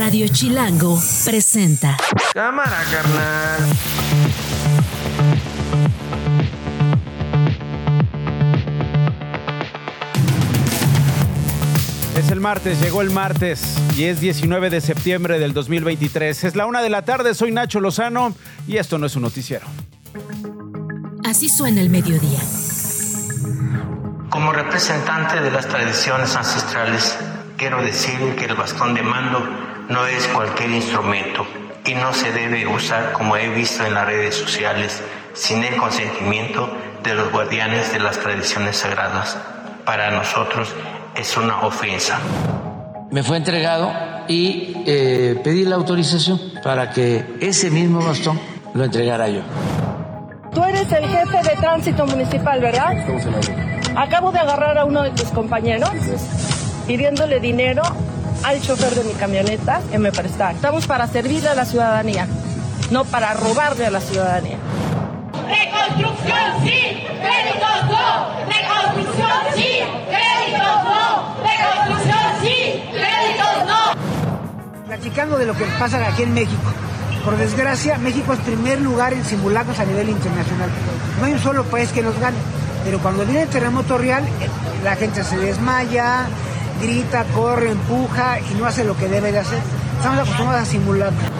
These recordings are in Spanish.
Radio Chilango presenta. Cámara, carnal. Es el martes, llegó el martes y es 19 de septiembre del 2023. Es la una de la tarde, soy Nacho Lozano y esto no es un noticiero. Así suena el mediodía. Como representante de las tradiciones ancestrales, quiero decir que el bastón de mando no es cualquier instrumento y no se debe usar como he visto en las redes sociales sin el consentimiento de los guardianes de las tradiciones sagradas. Para nosotros es una ofensa. Me fue entregado y eh, pedí la autorización para que ese mismo bastón lo entregara yo. Tú eres el jefe de tránsito municipal, ¿verdad? Acabo de agarrar a uno de tus compañeros pidiéndole dinero al chofer de mi camioneta que me presta. Estamos para servirle a la ciudadanía, no para robarle a la ciudadanía. Reconstrucción sí, créditos no. Reconstrucción sí, créditos no. Reconstrucción sí, créditos no. Platicando de lo que pasa aquí en México. Por desgracia, México es primer lugar en simulacros a nivel internacional. No hay un solo país que nos gane. Pero cuando viene el terremoto real, eh, la gente se desmaya, grita, corre, empuja y no hace lo que debe de hacer. Estamos acostumbrados a simulacros.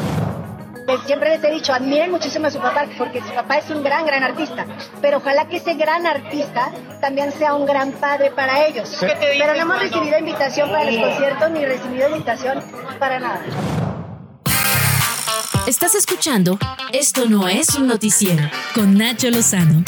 Siempre les he dicho, admiren muchísimo a su papá porque su papá es un gran, gran artista. Pero ojalá que ese gran artista también sea un gran padre para ellos. Pero no hemos recibido invitación para los conciertos ni recibido invitación para nada. Estás escuchando Esto no es un noticiero con Nacho Lozano.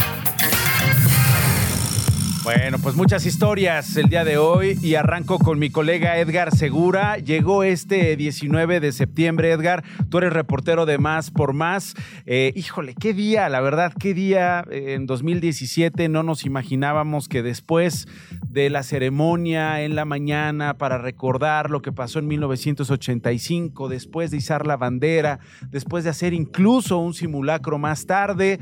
Bueno, pues muchas historias el día de hoy y arranco con mi colega Edgar Segura. Llegó este 19 de septiembre, Edgar. Tú eres reportero de Más por Más. Eh, híjole, qué día, la verdad, qué día eh, en 2017 no nos imaginábamos que después de la ceremonia en la mañana para recordar lo que pasó en 1985, después de izar la bandera, después de hacer incluso un simulacro más tarde,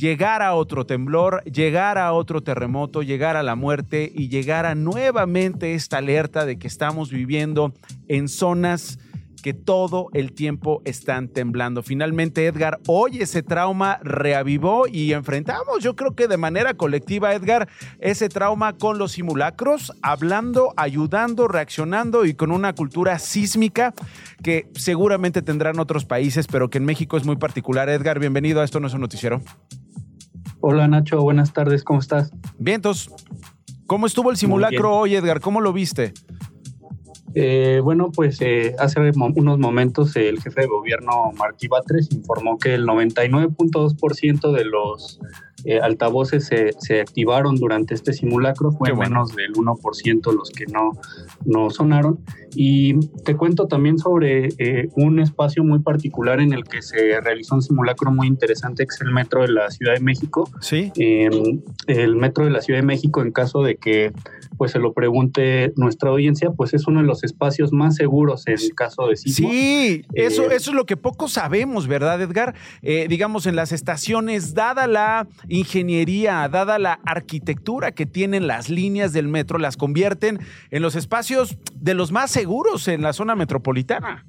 llegar a otro temblor, llegar a otro terremoto, llegar a la muerte y llegar a nuevamente esta alerta de que estamos viviendo en zonas que todo el tiempo están temblando. Finalmente, Edgar, hoy ese trauma reavivó y enfrentamos, yo creo que de manera colectiva, Edgar, ese trauma con los simulacros, hablando, ayudando, reaccionando y con una cultura sísmica que seguramente tendrán otros países, pero que en México es muy particular. Edgar, bienvenido a Esto No es un Noticiero. Hola Nacho, buenas tardes, ¿cómo estás? Vientos. ¿Cómo estuvo el simulacro hoy, Edgar? ¿Cómo lo viste? Eh, bueno, pues eh, hace unos momentos el jefe de gobierno Martí Batres informó que el 99.2% de los eh, altavoces se, se, activaron durante este simulacro, fue menos del 1% los que no, no sonaron. Y te cuento también sobre un espacio muy particular en el que se realizó un simulacro muy interesante, que es el metro de la Ciudad de México. Sí. Em, el metro de la Ciudad de México, en caso de que pues se lo pregunte nuestra audiencia, pues es uno de los espacios más seguros en caso de sismo. Sí, eso, eso es lo que poco sabemos, ¿verdad, Edgar? Eh, digamos, en las estaciones, dada la ingeniería, dada la arquitectura que tienen las líneas del metro, las convierten en los espacios de los más seguros en la zona metropolitana.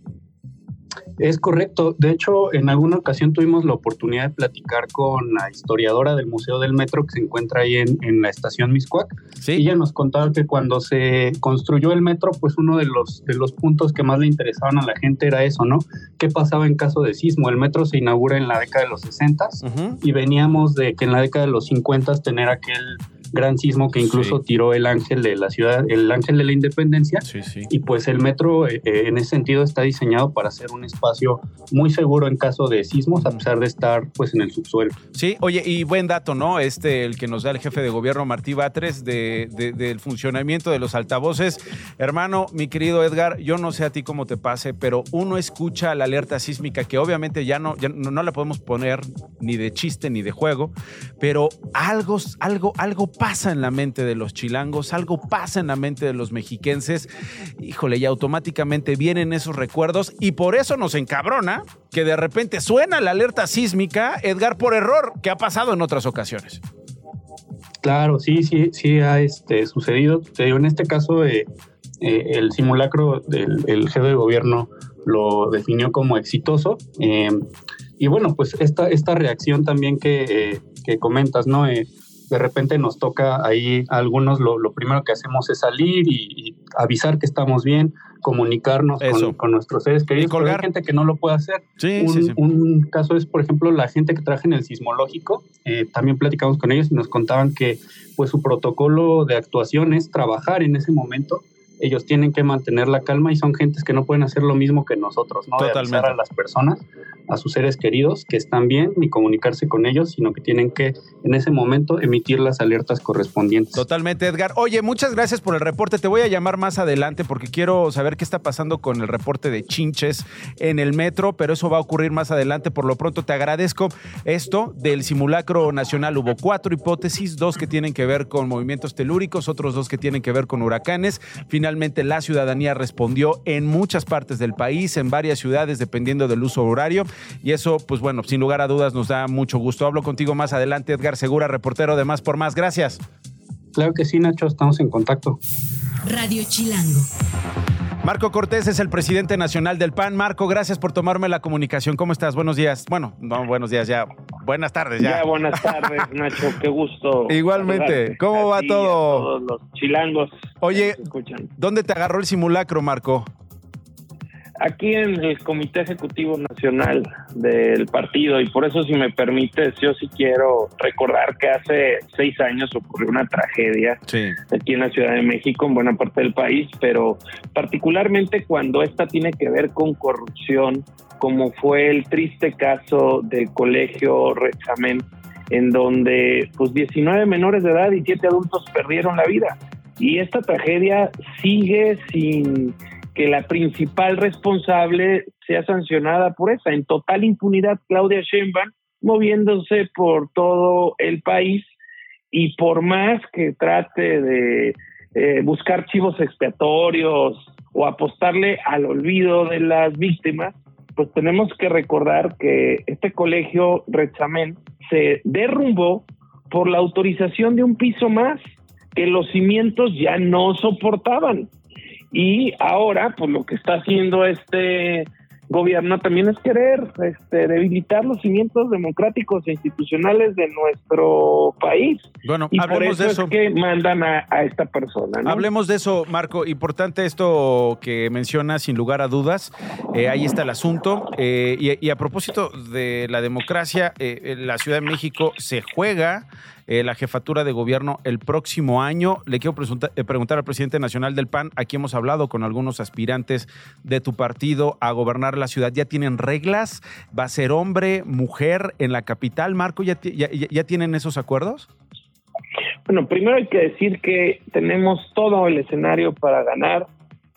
Es correcto. De hecho, en alguna ocasión tuvimos la oportunidad de platicar con la historiadora del Museo del Metro que se encuentra ahí en, la estación Miscuac. ¿Sí? ella nos contaba que cuando se construyó el metro, pues uno de los, de los puntos que más le interesaban a la gente era eso, ¿no? ¿Qué pasaba en caso de sismo? El metro se inaugura en la década de los 60 y veníamos de que en la década de los 50 tener aquel gran sismo que incluso Sí. tiró el ángel de la ciudad, el ángel de la independencia. Sí, sí. Y pues el metro eh, eh, en ese sentido está diseñado para ser un espacio muy seguro en caso de sismos, a pesar de estar pues en el subsuelo. Sí, oye, y buen dato, ¿no? Este, el que nos da el jefe de gobierno Martí Batres de, de- del funcionamiento de los altavoces. Hermano, mi querido Edgar, yo no sé a ti cómo te pase, pero uno escucha la alerta sísmica que obviamente ya no, ya no, no la podemos poner ni de chiste ni de juego, pero algo, algo, algo pasa en la mente de los chilangos, algo pasa en la mente de los mexiquenses, híjole, y automáticamente vienen esos recuerdos y por eso nos encabrona que de repente suena la alerta sísmica, Edgar, por error, que ha pasado en otras ocasiones. Claro, sí, sí, sí ha este, sucedido. En este caso, eh, eh, el simulacro del el jefe de gobierno lo definió como exitoso. Eh, y bueno, pues esta, esta reacción también que comentas, ¿no? De repente nos toca ahí a algunos, lo, lo primero que hacemos es salir y, y avisar que estamos bien, comunicarnos con, con, nuestros seres queridos. Pero hay gente que no lo puede hacer. Sí, un, sí, sí. un caso es, por ejemplo, la gente que trabaja en el sismológico. Eh, también platicamos con ellos y nos contaban que pues su protocolo de actuación es trabajar en ese momento ellos tienen que mantener la calma y son gentes que no pueden hacer lo mismo que nosotros, ¿no? Totalmente. De avisar a las personas, a sus seres queridos que están bien, ni comunicarse con ellos, sino que tienen que en ese momento emitir las alertas correspondientes. Totalmente, Edgar. Oye, muchas gracias por el reporte. Te voy a llamar más adelante porque quiero saber qué está pasando con el reporte de chinches en el metro, pero eso va a ocurrir más adelante. Por lo pronto te agradezco esto del simulacro nacional. Hubo cuatro hipótesis, dos que tienen que ver con movimientos telúricos, otros dos que tienen que ver con huracanes. Finalmente Finalmente la ciudadanía respondió en muchas partes del país, en varias ciudades, dependiendo del uso horario. Y eso, pues bueno, sin lugar a dudas nos da mucho gusto. Hablo contigo más adelante, Edgar Segura, reportero de Más por Más. Gracias. Claro que sí, Nacho, estamos en contacto. Radio Chilango. Marco Cortés es el presidente nacional del PAN. Marco, gracias por tomarme la comunicación. ¿Cómo estás? Buenos días. Bueno, no, buenos días ya. Buenas tardes ya. Ya, buenas tardes, Nacho. Qué gusto. Igualmente. ¿Cómo va todo? todos los chilangos. Oye, ¿dónde te agarró el simulacro, Marco? Aquí en el Comité Ejecutivo Nacional del partido, y por eso, si me permites, yo sí quiero recordar que hace seis años ocurrió una tragedia sí. aquí en la Ciudad de México, en buena parte del país, pero particularmente cuando esta tiene que ver con corrupción, como fue el triste caso del colegio Rechamen, en donde pues 19 menores de edad y 7 adultos perdieron la vida. Y esta tragedia sigue sin que la principal responsable sea sancionada por esa. En total impunidad, Claudia Sheinbaum moviéndose por todo el país y por más que trate de eh, buscar chivos expiatorios o apostarle al olvido de las víctimas, pues tenemos que recordar que este colegio Rechamen se derrumbó por la autorización de un piso más que los cimientos ya no soportaban. Y ahora, pues lo que está haciendo este gobierno también es querer este, debilitar los cimientos democráticos e institucionales de nuestro país. Bueno, y hablemos por eso de eso. es que mandan a, a esta persona. ¿no? Hablemos de eso, Marco. Importante esto que mencionas, sin lugar a dudas. Eh, ahí está el asunto. Eh, y, y, a propósito de la democracia, eh, la Ciudad de México se juega eh, la jefatura de gobierno el próximo año. Le quiero preguntar, eh, preguntar al presidente nacional del PAN. Aquí hemos hablado con algunos aspirantes de tu partido a gobernar la ciudad. ¿Ya tienen reglas? ¿Va a ser hombre, mujer en la capital? Marco, ¿ya, ya, ya tienen esos acuerdos? Bueno, primero hay que decir que tenemos todo el escenario para ganar.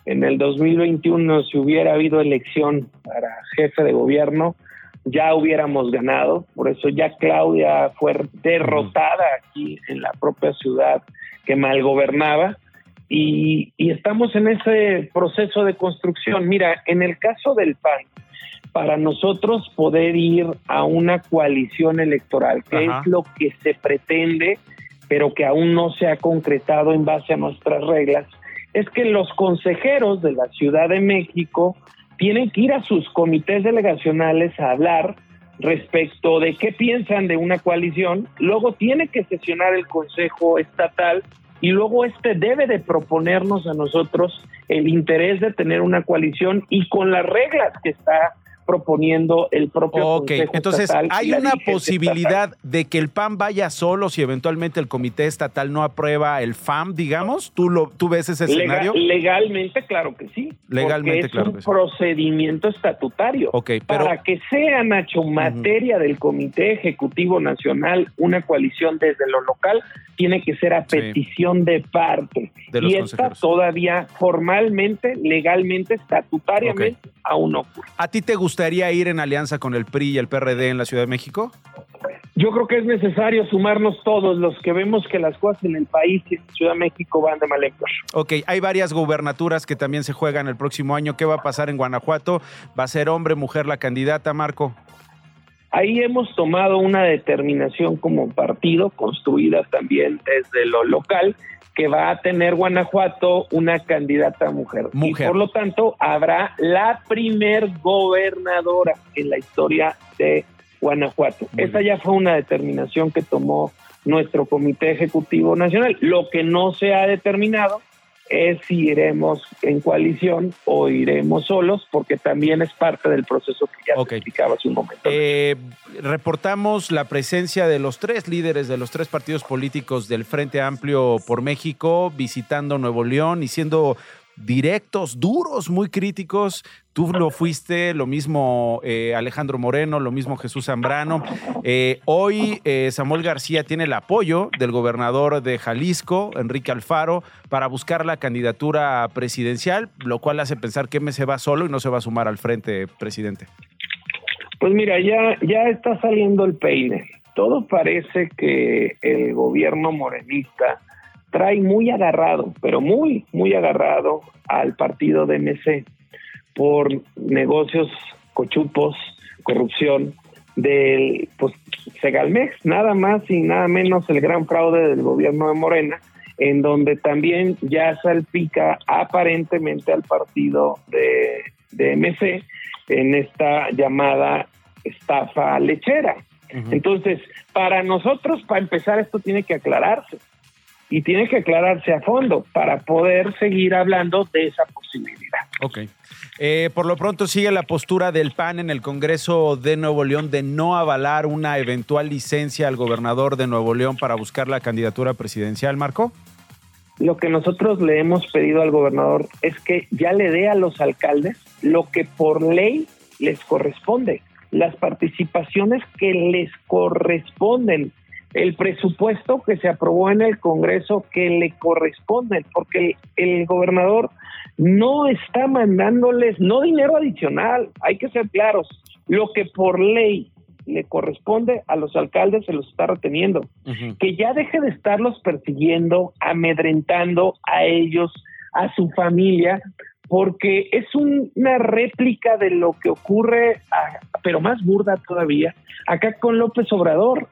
En el 2021, si hubiera habido elección para jefe de gobierno, ya hubiéramos ganado. Por eso ya Claudia fue derrotada aquí en la propia ciudad que mal gobernaba. Y, y estamos en ese proceso de construcción. Mira, en el caso del PAN, para nosotros poder ir a una coalición electoral, que Ajá. es lo que se pretende, pero que aún no se ha concretado en base a nuestras reglas, es que los consejeros de la Ciudad de México tienen que ir a sus comités delegacionales a hablar respecto de qué piensan de una coalición, luego tiene que sesionar el Consejo Estatal y luego este debe de proponernos a nosotros el interés de tener una coalición y con las reglas que está proponiendo el propio Ok, Consejo entonces hay una posibilidad estatal. de que el PAN vaya solo si eventualmente el comité estatal no aprueba el FAM, digamos. ¿Tú lo tú ves ese escenario? legalmente, claro que sí. Legalmente, es claro un que sí. procedimiento estatutario. Ok, pero Para que sea, Nacho, materia del Comité Ejecutivo Nacional, una coalición desde lo local, tiene que ser a Sí. petición de parte. De los y esta todavía formalmente, legalmente, estatutariamente, aún no ocurre. ¿a ti te gustaría ir en alianza con el PRI y el PRD en la Ciudad de México? Yo creo que es necesario sumarnos todos los que vemos que las cosas en el país y en Ciudad de México van de mal en peor. Ok, hay varias gubernaturas que también se juegan el próximo año. ¿Qué va a pasar en Guanajuato? ¿Va a ser hombre, mujer la candidata, Marco? Ahí hemos tomado una determinación como partido, construida también desde lo local, que va a tener Guanajuato una candidata mujer. Mujer. Y por lo tanto habrá la primer gobernadora en la historia de Guanajuato. Esa ya fue una determinación que tomó nuestro Comité Ejecutivo Nacional. Lo que no se ha determinado es si iremos en coalición o iremos solos, porque también es parte del proceso que ya explicaba hace un momento. Eh, reportamos la presencia de los tres líderes de los tres partidos políticos del Frente Amplio por México visitando Nuevo León y siendo directos, duros, muy críticos. Tú lo fuiste, lo mismo eh, Alejandro Moreno, lo mismo Jesús Zambrano. Eh, hoy eh, Samuel García tiene el apoyo del gobernador de Jalisco, Enrique Alfaro, para buscar la candidatura presidencial, lo cual hace pensar que se va solo y no se va a sumar al frente, presidente. Pues mira, ya, ya está saliendo el peine. Todo parece que el gobierno morenista trae muy agarrado, pero muy, muy agarrado al partido de MC por negocios cochupos, corrupción del pues, Segalmex, nada más y nada menos el gran fraude del gobierno de Morena, en donde también ya salpica aparentemente al partido de, de MC en esta llamada estafa lechera. Entonces, para nosotros, para empezar, esto tiene que aclararse y tiene que aclararse a fondo para poder seguir hablando de esa posibilidad. Ok. Eh, por lo pronto sigue la postura del PAN en el Congreso de Nuevo León de no avalar una eventual licencia al gobernador de Nuevo León para buscar la candidatura presidencial, Marco. Lo que nosotros le hemos pedido al gobernador es que ya le dé a los alcaldes lo que por ley les corresponde, las participaciones que les corresponden el presupuesto que se aprobó en el Congreso que le corresponde, porque el, gobernador no está mandándoles, no dinero adicional, hay que ser claros, lo que por ley le corresponde a los alcaldes se los está reteniendo, que ya deje de estarlos persiguiendo, amedrentando a ellos, a su familia, porque es una réplica de lo que ocurre, pero más burda todavía, acá con López Obrador.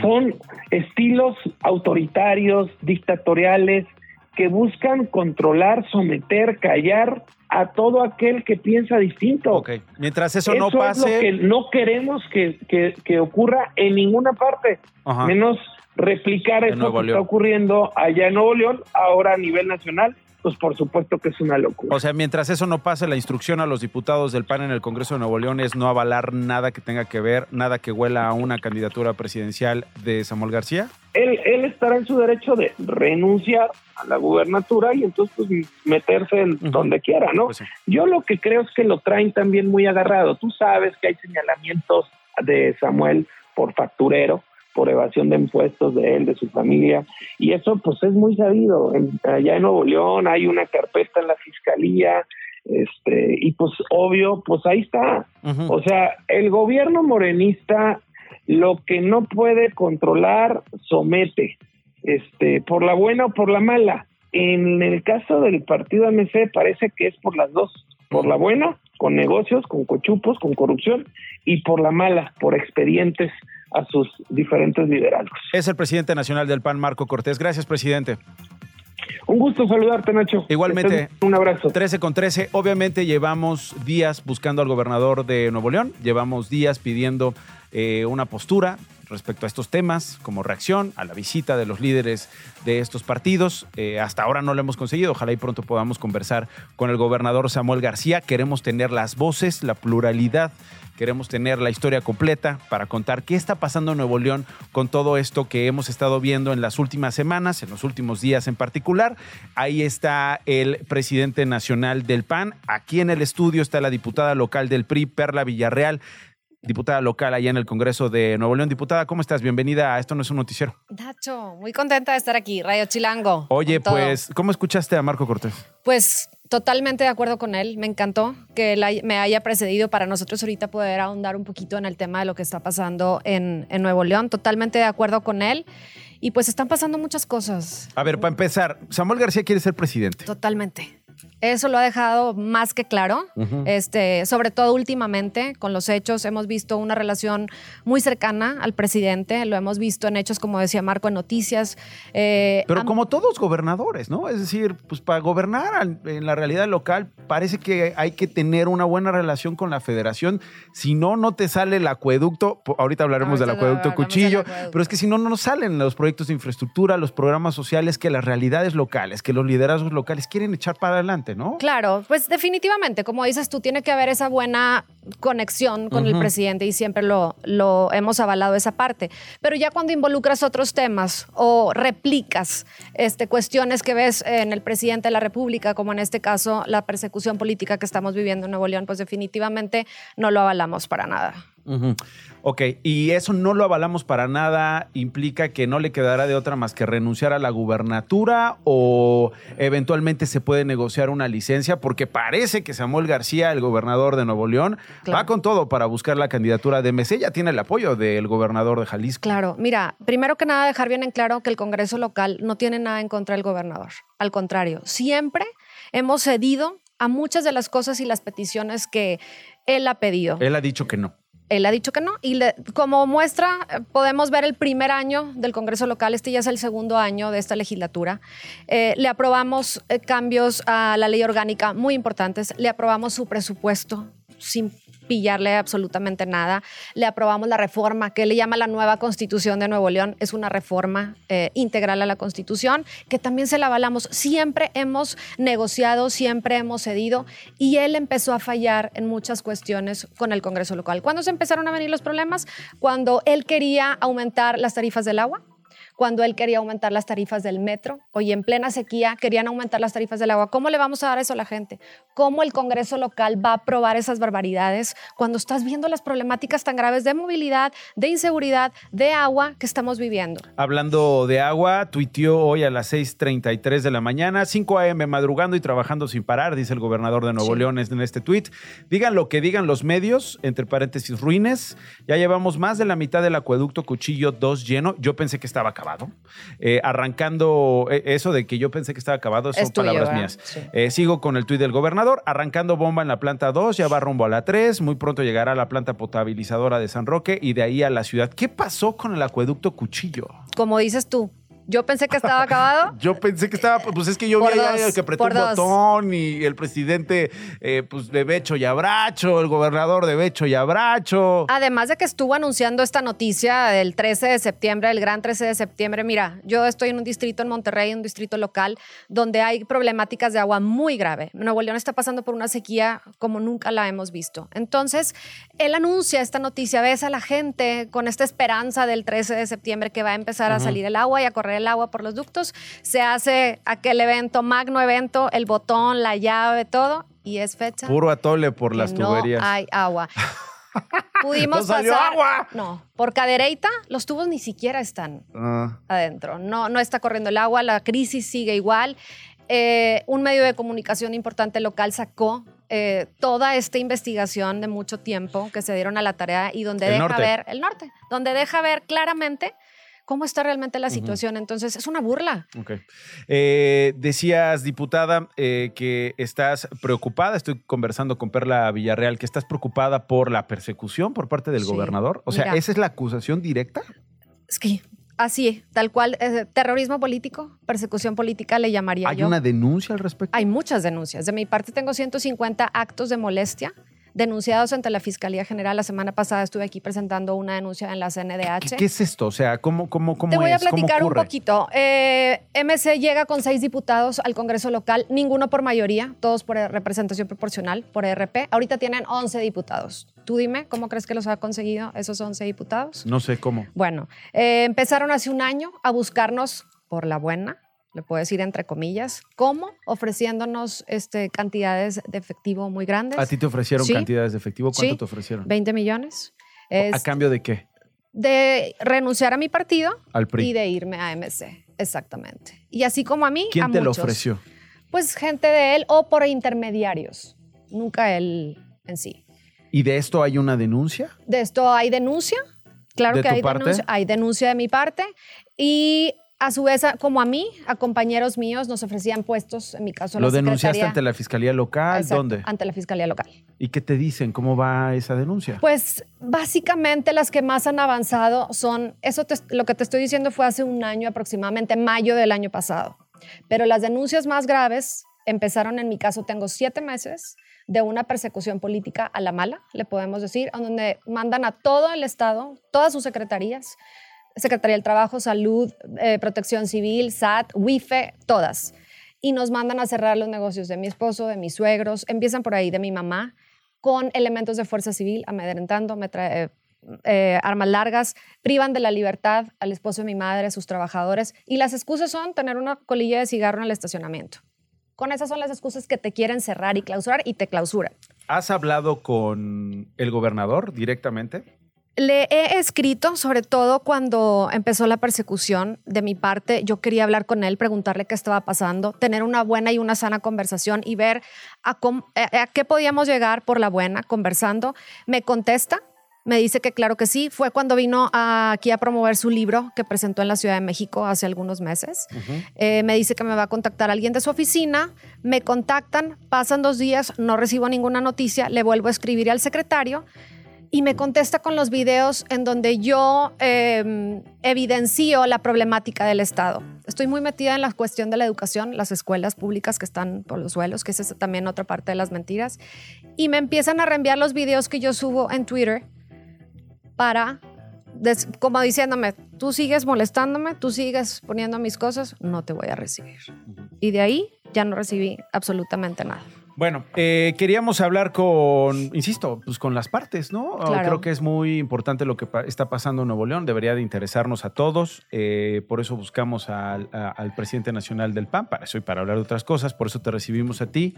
Son estilos autoritarios, dictatoriales, que buscan controlar, someter, callar a todo aquel que piensa distinto. Mientras eso, no pase... Es lo que no queremos que, ocurra en ninguna parte, menos replicar eso que está ocurriendo allá en Nuevo León, ahora a nivel nacional pues por supuesto que es una locura. O sea, mientras eso no pase, la instrucción a los diputados del PAN en el Congreso de Nuevo León es no avalar nada que tenga que ver, nada que huela a una candidatura presidencial de Samuel García. Él, él estará en su derecho de renunciar a la gubernatura y entonces pues, meterse en donde quiera, ¿no? Pues Yo lo que creo es que lo traen también muy agarrado. Tú sabes que hay señalamientos de Samuel por facturero, por evasión de impuestos de él, de su familia, y eso pues es muy sabido. allá en Nuevo León hay una carpeta en la fiscalía, este, y pues obvio, pues ahí está. O sea, el gobierno morenista lo que no puede controlar somete, este, por la buena o por la mala. En el caso del partido MC parece que es por las dos, por la buena, con negocios, con cochupos, con corrupción, y por la mala, por expedientes a sus diferentes liderazgos. Es el presidente nacional del PAN, Marco Cortés. Gracias, presidente. Un gusto saludarte, Nacho. Igualmente. Un abrazo. 13 con 13. Obviamente llevamos días buscando al gobernador de Nuevo León, llevamos días pidiendo eh, una postura respecto a estos temas como reacción a la visita de los líderes de estos partidos. Eh, hasta ahora no lo hemos conseguido. Ojalá y pronto podamos conversar con el gobernador Samuel García. Queremos tener las voces, la pluralidad Queremos tener la historia completa para contar qué está pasando en Nuevo León con todo esto que hemos estado viendo en las últimas semanas, en los últimos días en particular. Ahí está el presidente nacional del PAN. Aquí en el estudio está la diputada local del PRI, Perla Villarreal diputada local allá en el Congreso de Nuevo León. Diputada, ¿cómo estás? Bienvenida a Esto no es un noticiero. Nacho, muy contenta de estar aquí, Radio Chilango. Oye, pues, ¿cómo escuchaste a Marco Cortés? Pues Totalmente de acuerdo con él. Me encantó que él me haya precedido para nosotros ahorita poder ahondar un poquito en el tema de lo que está pasando en, Nuevo León. Totalmente de acuerdo con él. Y pues están pasando muchas cosas. A ver, para empezar, Samuel García quiere ser presidente. Totalmente. Eso lo ha dejado más que claro, este, sobre todo últimamente, con los hechos, hemos visto una relación muy cercana al presidente, lo hemos visto en hechos, como decía Marco, en noticias. eh, Pero como todos gobernadores, ¿no? Es decir, pues para gobernar en la realidad local parece que hay que tener una buena relación con la federación. Si no, no te sale el acueducto. Ahorita hablaremos del Ahorita acueducto hablamos del cuchillo, acueducto. pero es que si no, no nos salen los proyectos de infraestructura, los programas sociales que las realidades locales, que los liderazgos locales quieren echar para adelante, ¿no? Claro, pues definitivamente, como dices tú, tiene que haber esa buena conexión con el presidente y siempre lo, lo hemos avalado esa parte. Pero ya cuando involucras otros temas o replicas este, cuestiones que ves en el presidente de la República, como en este caso la persecución política que estamos viviendo en Nuevo León, pues definitivamente no lo avalamos para nada. Ujú. Ok, y eso no lo avalamos para nada, implica que no le quedará de otra más que renunciar a la gubernatura o eventualmente se puede negociar una licencia, porque parece que Samuel García, el gobernador de Nuevo León, va con todo para buscar la candidatura de MC, ya tiene el apoyo del gobernador de Jalisco. Claro, mira, primero que nada dejar bien en claro que el Congreso local no tiene nada en contra del gobernador. Al contrario, siempre hemos cedido a muchas de las cosas y las peticiones que él ha pedido. Él ha dicho que no. Él ha dicho que no. Y le- como muestra, podemos ver el primer año del Congreso local. Este ya es el segundo año de esta legislatura. Eh, le aprobamos eh, cambios a la ley orgánica muy importantes. Le aprobamos su presupuesto sin pillarle absolutamente nada. Le aprobamos la reforma que le llama la nueva constitución de Nuevo León. Es una reforma eh, integral a la constitución que también se la avalamos. Siempre hemos negociado, siempre hemos cedido y él empezó a fallar en muchas cuestiones con el Congreso local. ¿Cuándo se empezaron a venir los problemas? Cuando él quería aumentar las tarifas del agua cuando él quería aumentar las tarifas del metro. Oye, en plena sequía querían aumentar las tarifas del agua. ¿Cómo le vamos a dar eso a la gente? ¿Cómo el Congreso local va a aprobar esas barbaridades cuando estás viendo las problemáticas tan graves de movilidad, de inseguridad, de agua que estamos viviendo? Hablando de agua, tuiteó hoy a las 6:33 de la mañana, 5 a.m. madrugando y trabajando sin parar, dice el gobernador de Nuevo León en este tuit. Digan lo que digan los medios, entre paréntesis ruines. Ya llevamos más de la mitad del acueducto Cuchillo 2 lleno. Yo pensé que estaba acabado. Eh, arrancando eh, eso de que yo pensé que estaba acabado, son Es palabras mías. Sí. Eh, sigo con el tuit del gobernador, arrancando bomba en la planta 2, ya va rumbo a la 3, muy pronto llegará a la planta potabilizadora de San Roque y de ahí a la ciudad. ¿Qué pasó con el acueducto Cuchillo? Como dices tú, yo pensé que estaba acabado. Yo pensé que estaba, pues es que yo Por vi dos, que apretó un dos. botón y el presidente, eh, pues de Becho y Abracho, el gobernador de Becho y Abracho. Además de que estuvo anunciando esta noticia del 13 de septiembre, el gran 13 de septiembre, mira, yo estoy en un distrito en Monterrey, un distrito local, donde hay problemáticas de agua muy grave. Nuevo León está pasando por una sequía como nunca la hemos visto. Entonces, él anuncia esta noticia, ves a la gente con esta esperanza del 13 de septiembre que va a empezar a salir el agua y a correr el agua por los ductos. Se hace aquel evento, magno evento, el botón, la llave, todo, y es fecha Puro atole por las no tuberías. hay agua. Pudimos ¡No salió pasar. agua! No, por cadereita los tubos ni siquiera están Ah. adentro. No, no está corriendo el agua, la crisis sigue igual. Eh, un medio de comunicación importante local sacó eh, toda esta investigación de mucho tiempo que se dieron a la tarea y donde El deja norte. ver el norte, donde deja ver claramente cómo está realmente la situación. Entonces, es una burla. Ok. Eh, decías, diputada, eh, que estás preocupada, estoy conversando con Perla Villarreal, que estás preocupada por la persecución por parte del Sí. gobernador. O sea, Mira. ¿esa es la acusación directa? Es que así, tal cual, eh, terrorismo político, persecución política le llamaría ¿Hay yo. una denuncia al respecto? Hay muchas denuncias. De mi parte tengo 150 actos de molestia denunciados ante la Fiscalía General. La semana pasada estuve aquí presentando una denuncia en la CNDH. ¿Qué, qué es esto? O sea, ¿cómo, cómo, cómo Te voy a platicar un poquito. Eh, MC llega con seis diputados al Congreso local, ninguno por mayoría, todos por representación proporcional, por ERP. Ahorita tienen 11 diputados. Tú dime, ¿cómo crees que los ha conseguido esos 11 diputados? No sé cómo. Bueno, eh, empezaron hace un año a buscarnos por la buena, le puedo decir entre comillas, ¿cómo? Ofreciéndonos este, cantidades de efectivo muy grandes. ¿A ti te ofrecieron Sí. cantidades de efectivo? ¿Cuánto Sí, te ofrecieron? 20 millones. ¿A Es cambio de qué? de renunciar a mi partido Al PRI. y de irme a MC. Exactamente. Y así como a mí, ¿Quién a te lo muchos. ofreció? Pues gente de él o por intermediarios. Nunca él en sí. ¿Y de esto hay una denuncia? De esto hay denuncia. Claro ¿De que hay parte? denuncia. Hay denuncia de mi parte. Y a su vez, como a mí, a compañeros míos nos ofrecían puestos, en mi caso ¿Lo la denunciaste ante la Fiscalía Local? Exacto, ¿Dónde? Ante la Fiscalía Local. ¿Y qué te dicen? ¿Cómo va esa denuncia? Pues básicamente las que más han avanzado son, eso te- lo que te estoy diciendo fue hace un año aproximadamente, mayo del año pasado. Pero las denuncias más graves empezaron en mi caso, tengo siete meses de una persecución política a la mala, le podemos decir, donde mandan a todo el Estado, todas sus secretarías, Secretaría del Trabajo, Salud, eh, Protección Civil, SAT, WIFE, todas. Y nos mandan a cerrar los negocios de mi esposo, de mis suegros, empiezan por ahí, de mi mamá, con elementos de fuerza civil, amedrentando, me trae, eh, eh, armas largas, privan de la libertad al esposo de mi madre, sus trabajadores, y las excusas son tener una colilla de cigarro en el estacionamiento. Con esas son las excusas que te quieren cerrar y clausurar y te clausuran. ¿Has hablado con el gobernador directamente? Le he escrito, sobre todo cuando empezó la persecución de mi parte, yo quería hablar con él, preguntarle qué estaba pasando, tener una buena y una sana conversación y ver a, qué podíamos llegar por la buena conversando. Me contesta, me dice que claro que sí. Fue cuando vino aquí a promover su libro que presentó en la Ciudad de México hace algunos meses. Eh, me dice que me va a contactar alguien de su oficina, me contactan, pasan dos días, no recibo ninguna noticia, le vuelvo a escribir al secretario y me contesta con los videos en donde yo eh, evidencio la problemática del Estado. Estoy muy metida en la cuestión de la educación, las escuelas públicas que están por los suelos, que es también otra parte de las mentiras. Y me empiezan a reenviar los videos que yo subo en Twitter para, como diciéndome, tú sigues molestándome, tú sigues poniendo mis cosas, no te voy a recibir. Y de ahí ya no recibí absolutamente nada. Bueno, eh, queríamos hablar con, insisto, pues con las partes, ¿no? Claro. Creo que es muy importante lo que pa- está pasando en Nuevo León, debería de interesarnos a todos, eh, por eso buscamos al, a- al presidente nacional del PAN, para eso y para hablar de otras cosas, por eso te recibimos a ti.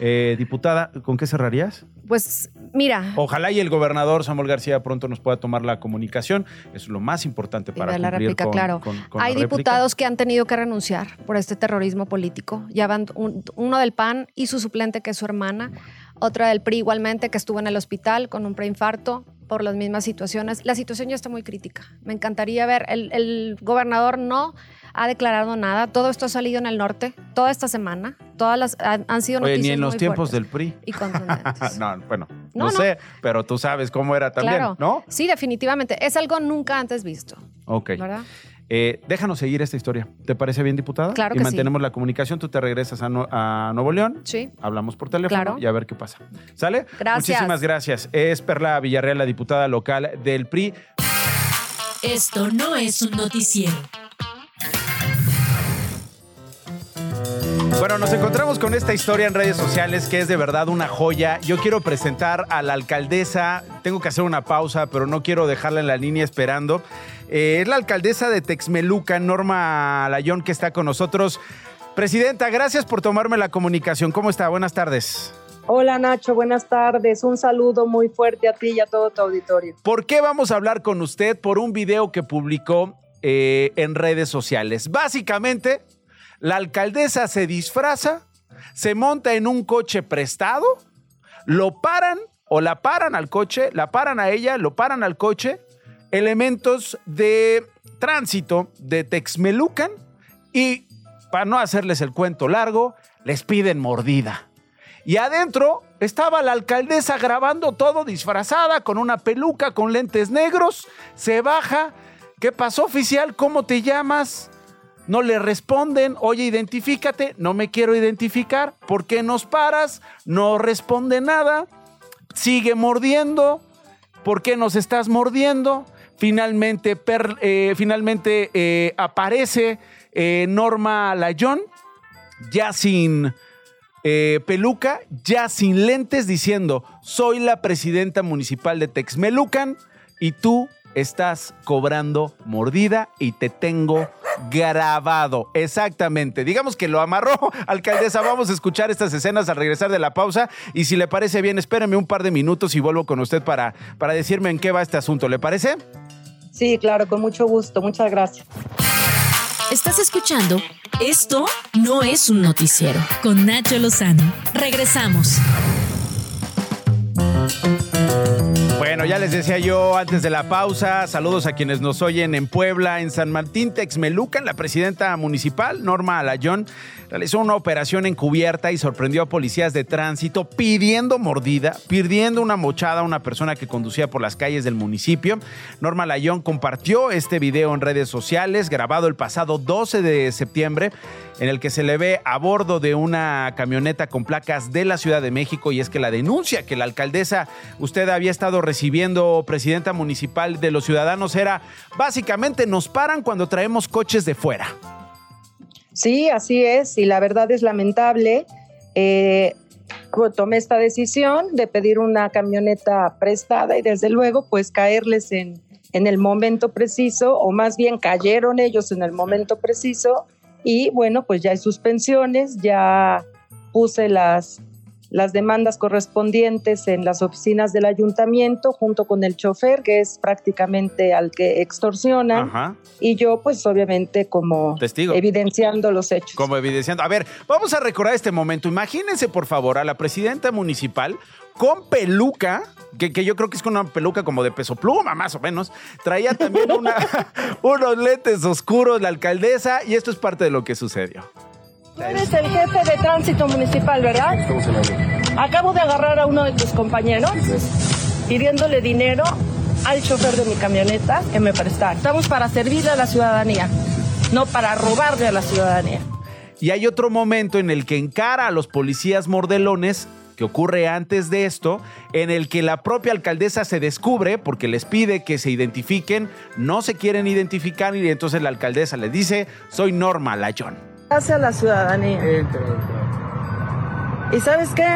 Eh, diputada, ¿con qué cerrarías? Pues mira, Ojalá y el gobernador Samuel García pronto nos pueda tomar la comunicación, es lo más importante para ver la cumplir réplica, con- claro. con- con Hay la réplica. diputados que han tenido que renunciar por este terrorismo político. Ya van un- uno del PAN y su suplente, que es su hermana. Otra del PRI igualmente, que estuvo en el hospital con un preinfarto por las mismas situaciones. La situación ya está muy crítica. Me encantaría ver, el, el gobernador no ha declarado nada. Todo esto ha salido en el norte toda esta semana. Todas las han, sido Oye, noticias ni en los muy tiempos del PRI. y contundentes. no, bueno, No, no, no. sé, pero tú sabes cómo era también, claro. ¿no? Sí, definitivamente. Es algo nunca antes visto. Ok. ¿Verdad? Eh, déjanos seguir esta historia. ¿Te parece bien, diputada? Claro Y que sí. mantenemos la comunicación. Tú te regresas a, a Nuevo León. Sí. Hablamos por teléfono Claro. y a ver qué pasa. ¿Sale? Gracias. Muchísimas gracias. Es Perla Villarreal, la diputada local del PRI. Esto no es un noticiero. Bueno, nos encontramos con esta historia en redes sociales que es de verdad una joya. Yo quiero presentar a la alcaldesa. Tengo que hacer una pausa, pero no quiero dejarla en la línea esperando. Eh, es la alcaldesa de Texmeluca, Norma Layón, que está con nosotros. Presidenta, gracias por tomarme la comunicación. ¿Cómo está? Buenas tardes. Hola Nacho, buenas tardes. Un saludo muy fuerte a ti y a todo tu auditorio. ¿Por qué vamos a hablar con usted? Por un video que publicó eh, en redes sociales. Básicamente, la alcaldesa se disfraza, se monta en un coche prestado, lo paran o la paran al coche, la paran a ella, lo paran al coche, elementos de tránsito de Texmelucan y, para no hacerles el cuento largo, les piden mordida. Y adentro estaba la alcaldesa grabando todo disfrazada, con una peluca, con lentes negros. Se baja. ¿Qué pasó, oficial? ¿Cómo te llamas? No le responden. Oye, identifícate. No me quiero identificar. ¿Por qué nos paras? No responde nada. Sigue mordiendo. ¿Por qué nos estás mordiendo? Finalmente, eh, finalmente eh, aparece eh, Norma Layón, ya sin peluca, ya sin lentes, diciendo, soy la presidenta municipal de Texmelucan y tú estás cobrando mordida y te tengo grabado. Exactamente. Digamos que lo amarró, alcaldesa. Vamos a escuchar estas escenas al regresar de la pausa y si le parece bien, espéreme un par de minutos y vuelvo con usted para, para decirme en qué va este asunto. ¿Le parece? Sí, claro, con mucho gusto. Muchas gracias. Estás escuchando Esto no es un noticiero con Nacho Lozano. Regresamos. Bueno, ya les decía yo antes de la pausa, saludos a quienes nos oyen en Puebla, en San Martín, Texmelucan, la presidenta municipal, Norma Alayón, realizó una operación encubierta y sorprendió a policías de tránsito pidiendo mordida, pidiendo una mochada a una persona que conducía por las calles del municipio. Norma Alayón compartió este video en redes sociales, grabado el pasado 12 de septiembre, en el que se le ve a bordo de una camioneta con placas de la Ciudad de México y es que la denuncia que la alcaldesa usted había estado recibiendo, presidenta municipal de los ciudadanos, era básicamente nos paran cuando traemos coches de fuera. Sí, así es, y la verdad es lamentable. Eh, tomé esta decisión de pedir una camioneta prestada y desde luego pues caerles en, en el momento preciso, o más bien cayeron ellos en el momento preciso y bueno, pues ya hay suspensiones, ya puse las, las demandas correspondientes en las oficinas del ayuntamiento junto con el chofer, que es prácticamente al que extorsionan. Ajá. Y yo, pues obviamente, como Testigo. evidenciando los hechos. Como evidenciando. A ver, vamos a recordar este momento. Imagínense, por favor, a la presidenta municipal con peluca, que, que yo creo que es con una peluca como de peso pluma, más o menos. Traía también una- unos lentes oscuros la alcaldesa y esto es parte de lo que sucedió. Tú eres el jefe de tránsito municipal, ¿verdad? Acabo de agarrar a uno de tus compañeros pidiéndole dinero al chofer de mi camioneta que me prestara. Estamos para servirle a la ciudadanía, no para robarle a la ciudadanía. Y hay otro momento en el que encara a los policías mordelones que ocurre antes de esto, en el que la propia alcaldesa se descubre porque les pide que se identifiquen, no se quieren identificar y entonces la alcaldesa les dice, soy Norma Layón. Hacia la ciudadanía. ¿Y sabes qué?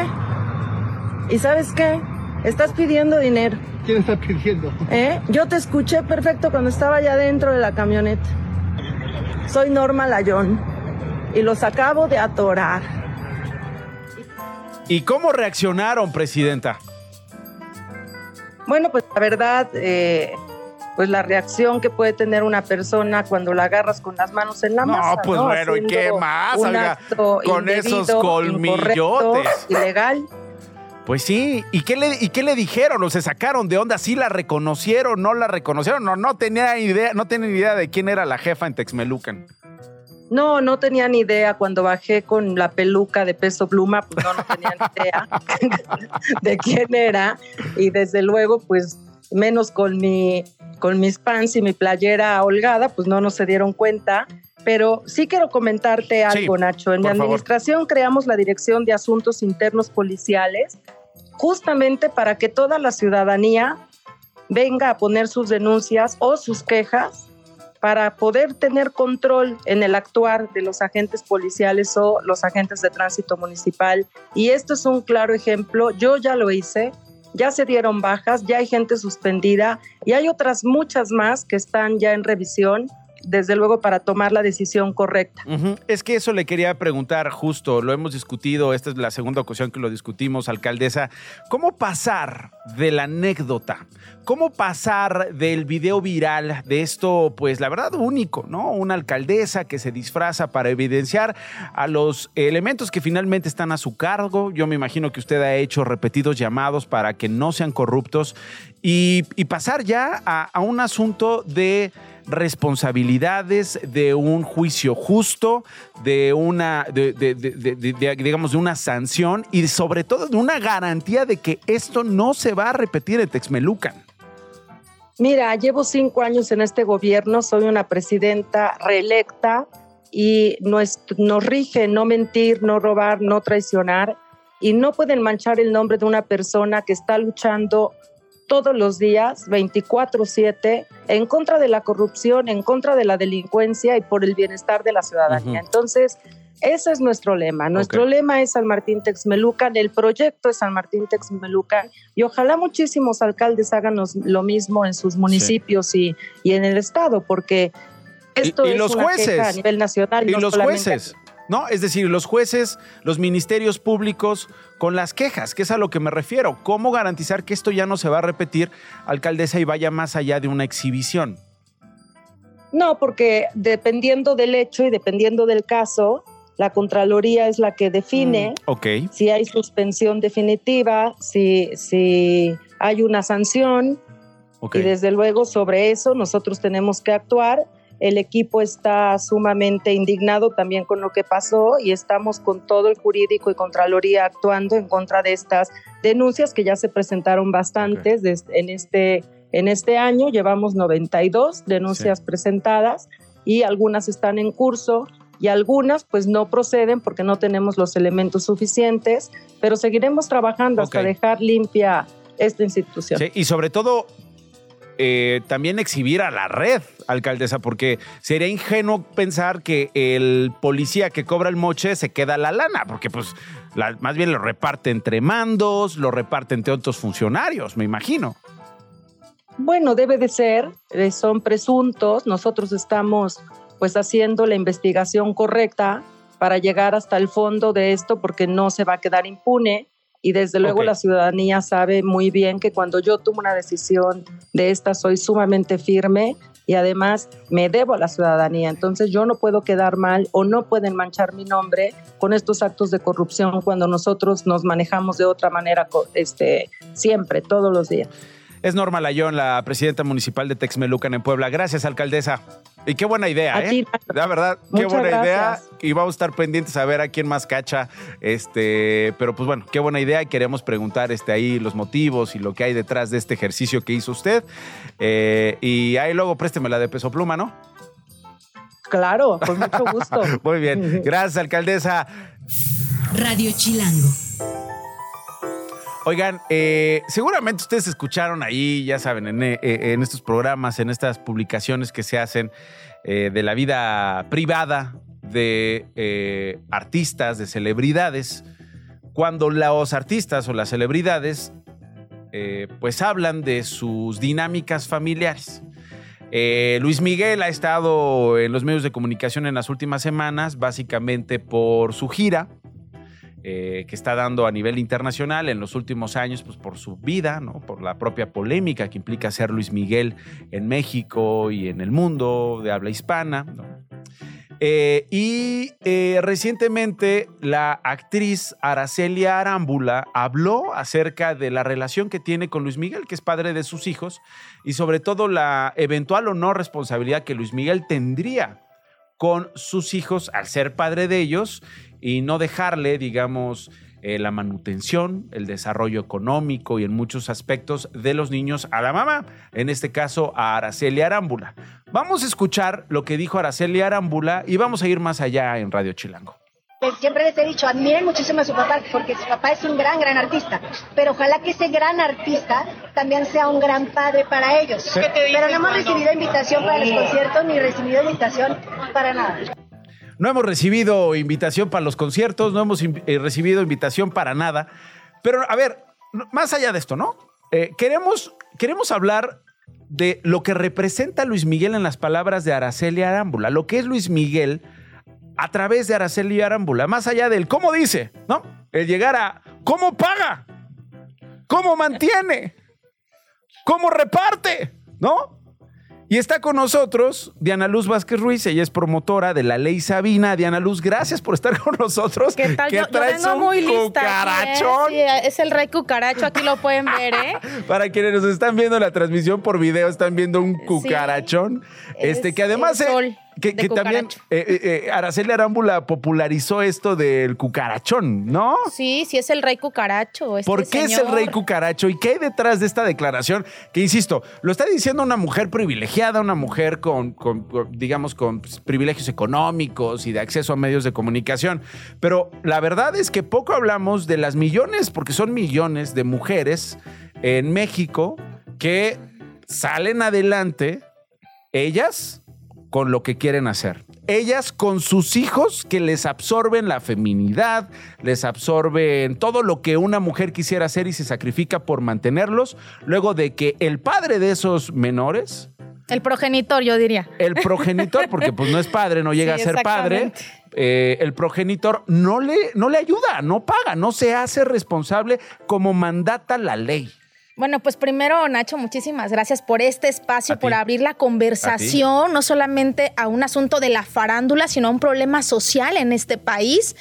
¿Y sabes qué? Estás pidiendo dinero. ¿Quién está pidiendo? ¿Eh? Yo te escuché perfecto cuando estaba allá dentro de la camioneta. Soy Norma Layón y los acabo de atorar. ¿Y cómo reaccionaron, presidenta? Bueno, pues la verdad, eh, pues la reacción que puede tener una persona cuando la agarras con las manos en la No, masa. pues bueno, ¿y qué más, un acto Con esos colmillotes. Ilegal. Pues sí, ¿y qué le, y qué le dijeron? ¿O se sacaron de onda? ¿Sí la reconocieron? ¿No la reconocieron? No, no tenía idea, no tenían idea de quién era la jefa en Texmelucan. No, no tenía ni idea cuando bajé con la peluca de peso pluma, pues no, no tenía ni idea de quién era. Y desde luego, pues menos con mi, con mis pants y mi playera holgada, pues no nos se dieron cuenta. Pero sí quiero comentarte algo, Nacho. En mi favor. administración creamos la Dirección de Asuntos Internos Policiales justamente para que toda la ciudadanía venga a poner sus denuncias o sus quejas para poder tener control en el actuar de los agentes policiales o los agentes de tránsito municipal. Y esto es un claro ejemplo. Yo ya lo hice, ya se dieron bajas, ya hay gente suspendida y hay otras muchas más que están ya en revisión, desde luego para tomar la decisión correcta. Es que eso le quería preguntar justo, lo hemos discutido, esta es la segunda ocasión que lo discutimos, alcaldesa. ¿Cómo pasar de la anécdota? ¿Cómo pasar del video viral de esto, pues la verdad único, ¿no? Una alcaldesa que se disfraza para evidenciar a los elementos que finalmente están a su cargo. Yo me imagino que usted ha hecho repetidos llamados para que no sean corruptos y, pasar ya a un asunto de responsabilidades, de un juicio justo, de una, de, digamos, de una sanción y sobre todo de una garantía de que esto no se va a repetir en Texmelucan. Mira, llevo cinco años en este gobierno, soy una presidenta reelecta y nos, nos rige no mentir, no robar, no traicionar y no pueden manchar el nombre de una persona que está luchando todos los días, 24/7, en contra de la corrupción, en contra de la delincuencia y por el bienestar de la ciudadanía. Entonces, ese es nuestro lema. Nuestro lema es San Martín Texmelucan, el proyecto es San Martín Texmelucan y ojalá muchísimos alcaldes hagan lo mismo en sus municipios y, y en el estado, porque esto y es los una jueces. queja a nivel nacional. Y no los jueces, ¿no? Es decir, los jueces, los ministerios públicos con las quejas, que es a lo que me refiero. ¿Cómo garantizar que esto ya no se va a repetir, alcaldesa, y vaya más allá de una exhibición? No, porque dependiendo del hecho y dependiendo del caso, La Contraloría es la que define Mm, si hay suspensión definitiva, si, si hay una sanción y desde luego sobre eso nosotros tenemos que actuar. El equipo está sumamente indignado también con lo que pasó y estamos con todo el jurídico y Contraloría actuando en contra de estas denuncias que ya se presentaron bastantes en, este, en este año. Llevamos 92 denuncias presentadas y algunas están en curso y algunas pues no proceden porque no tenemos los elementos suficientes, pero seguiremos trabajando hasta dejar limpia esta institución. Sí, y sobre todo, eh, también exhibir a la red, alcaldesa, porque sería ingenuo pensar que el policía que cobra el moche se queda la lana, porque pues la- más bien lo reparte entre mandos, lo reparte entre otros funcionarios, me imagino. Bueno, debe de ser, eh, son presuntos, nosotros estamos pues haciendo la investigación correcta para llegar hasta el fondo de esto porque no se va a quedar impune y desde luego Ok. la ciudadanía sabe muy bien que cuando yo tomo una decisión de esta soy sumamente firme y además me debo a la ciudadanía, entonces yo no puedo quedar mal o no pueden manchar mi nombre con estos actos de corrupción cuando nosotros nos manejamos de otra manera este siempre, todos los días. Es Norma Layón, la presidenta municipal de Texmelucan en Puebla. Gracias, alcaldesa. Y qué buena idea, A ¿eh? ti, La verdad, qué buena idea. Y vamos a estar pendientes a ver a quién más cacha. Este, pero pues bueno, qué buena idea. Y queremos preguntar este, ahí los motivos y lo que hay detrás de este ejercicio que hizo usted. Eh, y ahí luego présteme la de peso pluma, ¿no? Claro, con mucho gusto. Muy bien. Gracias, alcaldesa. Radio Chilango. Oigan, eh, seguramente ustedes escucharon ahí, ya saben, en, eh, en estos programas, en estas publicaciones que se hacen eh, de la vida privada de artistas, de celebridades, cuando los artistas o las celebridades pues hablan de sus dinámicas familiares. Luis Miguel ha estado en los medios de comunicación en las últimas semanas, básicamente por su gira eh, que está dando a nivel internacional en los últimos años, pues por su vida, ¿no? por la propia polémica que implica ser Luis Miguel en México y en el mundo de habla hispana. Eh, y eh, recientemente la actriz Aracelia Arámbula habló acerca de la relación que tiene con Luis Miguel, que es padre de sus hijos, y sobre todo la eventual o no responsabilidad que Luis Miguel tendría con sus hijos al ser padre de ellos y no dejarle, digamos, eh, la manutención, el desarrollo económico y en muchos aspectos de los niños a la mamá, en este caso a Araceli Arámbula. Vamos a escuchar lo que dijo Araceli Arámbula y vamos a ir más allá en Radio Chilango. Pues siempre les he dicho, admiren muchísimo a su papá, porque su papá es un gran, gran artista. Pero ojalá que ese gran artista también sea un gran padre para ellos. ¿Qué te dicen Pero no hemos recibido invitación para los conciertos ni recibido invitación para nada. No hemos recibido invitación para los conciertos, no hemos eh, recibido invitación para nada. Pero, a ver, más allá de esto, ¿no? Eh, queremos, queremos hablar de lo que representa Luis Miguel en las palabras de Araceli Arámbula, lo que es Luis Miguel a través de Araceli Arámbula, más allá del cómo dice, ¿no? El llegar a cómo paga, cómo mantiene, cómo reparte, ¿no? Y está con nosotros Diana Luz Vázquez Ruiz, ella es promotora de la ley Sabina. Diana Luz, gracias por estar con nosotros. ¿Qué tal? Que Yo, yo traes vengo un muy lista. ¿eh? cucarachón. Sí, es el rey cucaracho, aquí lo pueden ver, ¿eh? Para quienes nos están viendo la transmisión por video, están viendo un cucarachón. este, Es que además. el eh, sol que, también eh, eh, eh, Araceli Arámbula popularizó esto del cucarachón, ¿no? Sí, sí es el rey cucaracho. este ¿Por qué es el rey cucaracho? ¿Y qué hay detrás de esta declaración? Que insisto, lo está diciendo una mujer privilegiada, una mujer con, con- con, digamos, con pues, privilegios económicos y de acceso a medios de comunicación. Pero la verdad es que poco hablamos de las millones, porque son millones de mujeres en México que salen adelante, ellas con lo que quieren hacer. Ellas con sus hijos que les absorben la feminidad, les absorben todo lo que una mujer quisiera hacer y se sacrifica por mantenerlos, luego de que el padre de esos menores, El progenitor, yo diría. el progenitor, porque pues no es padre, no llega Sí, a ser padre, eh, el progenitor no le, no le ayuda, no paga, no se hace responsable como mandata la ley. Bueno, pues primero, Nacho, muchísimas gracias por este espacio, por abrir la conversación, no solamente a un asunto de la farándula, sino a un problema social en este país.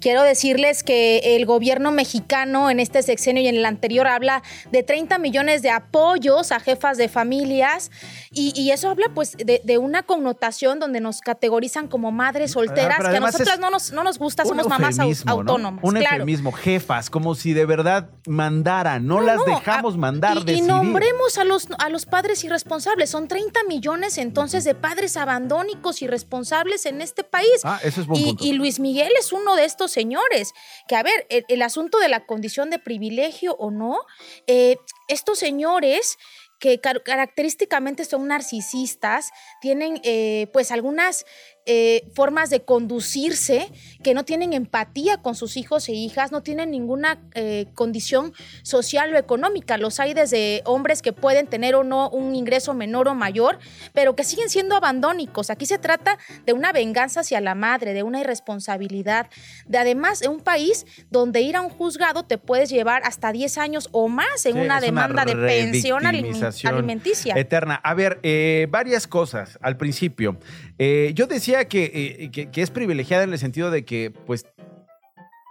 Quiero decirles que el gobierno mexicano en este sexenio y en el anterior habla de 30 millones de apoyos a jefas de familias y, eso habla pues de, una connotación donde nos categorizan como madres solteras, que a nosotras no nos, no nos gusta, somos mamás autónomas. Un eufemismo, jefas, como si de verdad mandaran, no, las dejamos mandar, y, y nombremos a los, a los padres irresponsables, son 30 millones entonces de padres abandónicos irresponsables en este país. Ah, eso es buen y, punto. y Luis Miguel es uno de estos señores, que a ver, el, el asunto de la condición de privilegio o no, eh, estos señores que car- característicamente son narcisistas, tienen eh, pues algunas eh, formas de conducirse que no tienen empatía con sus hijos e hijas, no tienen ninguna eh, condición social o económica. Los hay desde hombres que pueden tener o no un ingreso menor o mayor, pero que siguen siendo abandónicos. Aquí se trata de una venganza hacia la madre, de una irresponsabilidad, de además de un país donde ir a un juzgado te puedes llevar hasta 10 años o más en Sí, una demanda de pensión alimenticia. Eterna. A ver, eh, varias cosas al principio. Eh, yo decía que, eh, que- que es privilegiada en el sentido de que, pues,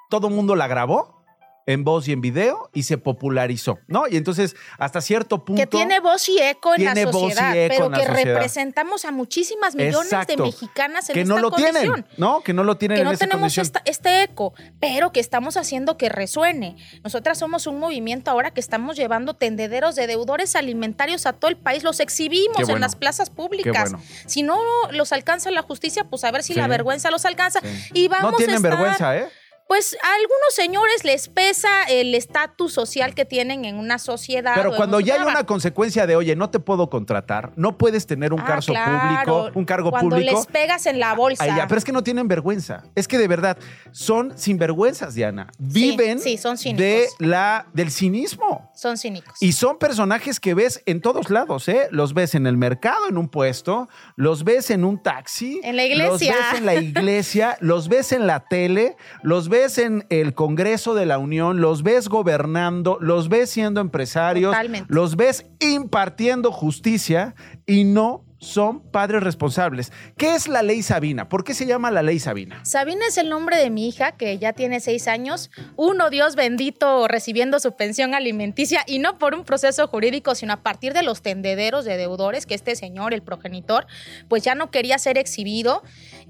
todo mundo la grabó en voz y en video y se popularizó, ¿no? Y entonces, hasta cierto punto... que tiene voz y eco en la sociedad, pero que sociedad. representamos a muchísimas millones Exacto. de mexicanas en que esta no lo condición. tienen, ¿no? Que no lo tienen que en no tenemos esta- este eco, pero que estamos haciendo que resuene. Nosotras somos un movimiento ahora que estamos llevando tendederos de deudores alimentarios a todo el país, los exhibimos en las plazas públicas. bueno. Si no los alcanza la justicia, pues a ver si Sí. la vergüenza los alcanza. Sí. Y vamos no tienen a estar- vergüenza, ¿eh? Pues a algunos señores les pesa el estatus social que tienen en una sociedad. Pero cuando ya hay una consecuencia de, oye, no te puedo contratar, no puedes tener un Ah, cargo claro. público, un cargo Cuando público. les pegas en la bolsa. Ya, pero es que no tienen vergüenza. Es que de verdad son sinvergüenzas, Diana. Viven sí, son cínicos. de la, del cinismo. Son cínicos. Y son personajes que ves en todos lados, ¿eh? Los ves en el mercado, en un puesto, los ves en un taxi. En la iglesia. Los ves en la iglesia, los ves en la tele, los ves en el Congreso de la Unión, los ves gobernando, los ves siendo empresarios, Totalmente. los ves impartiendo justicia y no son padres responsables. ¿Qué es la ley Sabina? ¿Por qué se llama la ley Sabina? Sabina es el nombre de mi hija, que ya tiene seis años. Uno, Dios bendito, recibiendo su pensión alimenticia y no por un proceso jurídico, sino a partir de los tendederos de deudores que este señor, el progenitor, pues ya no quería ser exhibido.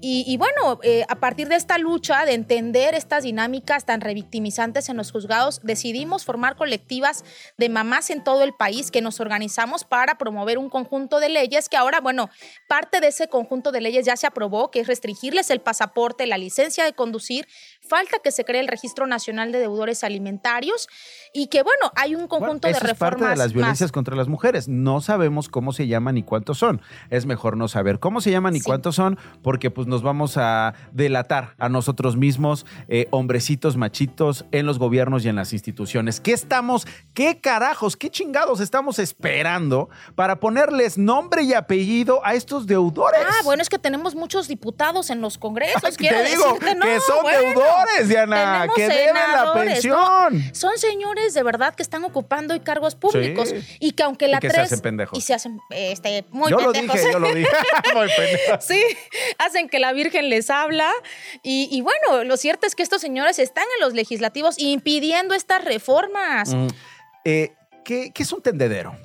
Y, bueno, eh, a partir de esta lucha de entender estas dinámicas tan revictimizantes en los juzgados, decidimos formar colectivas de mamás en todo el país que nos organizamos para promover un conjunto de leyes que ahora, bueno, parte de ese conjunto de leyes ya se aprobó, que es restringirles el pasaporte, la licencia de conducir. Falta que se cree el Registro Nacional de Deudores Alimentarios y que, bueno, hay un conjunto Eso de es parte reformas de las violencias más. contra las mujeres. No sabemos cómo se llaman ni cuántos son. Es mejor no saber cómo se llaman ni cuántos son, porque pues nos vamos a delatar a nosotros mismos, eh, hombrecitos machitos, en los gobiernos y en las instituciones. ¿Qué estamos, qué carajos, qué chingados estamos esperando para ponerles nombre y apellido a estos deudores? Ah, bueno, es que tenemos muchos diputados en los congresos. Te quiero digo decirte, no, que son bueno, deudores, Diana, tenemos que deben la senadores, pensión. ¿no? Son señores de verdad que están ocupando cargos públicos Sí. y que aunque la Y que se hacen pendejos. y se hacen este muy yo lo pendejos. dije, yo lo dije. Muy pendejo. Sí, hacen que la Virgen les habla. Y, y bueno, lo cierto es que estos señores están en los legislativos impidiendo estas reformas. Mm. Eh, ¿qué, qué es un tendedero?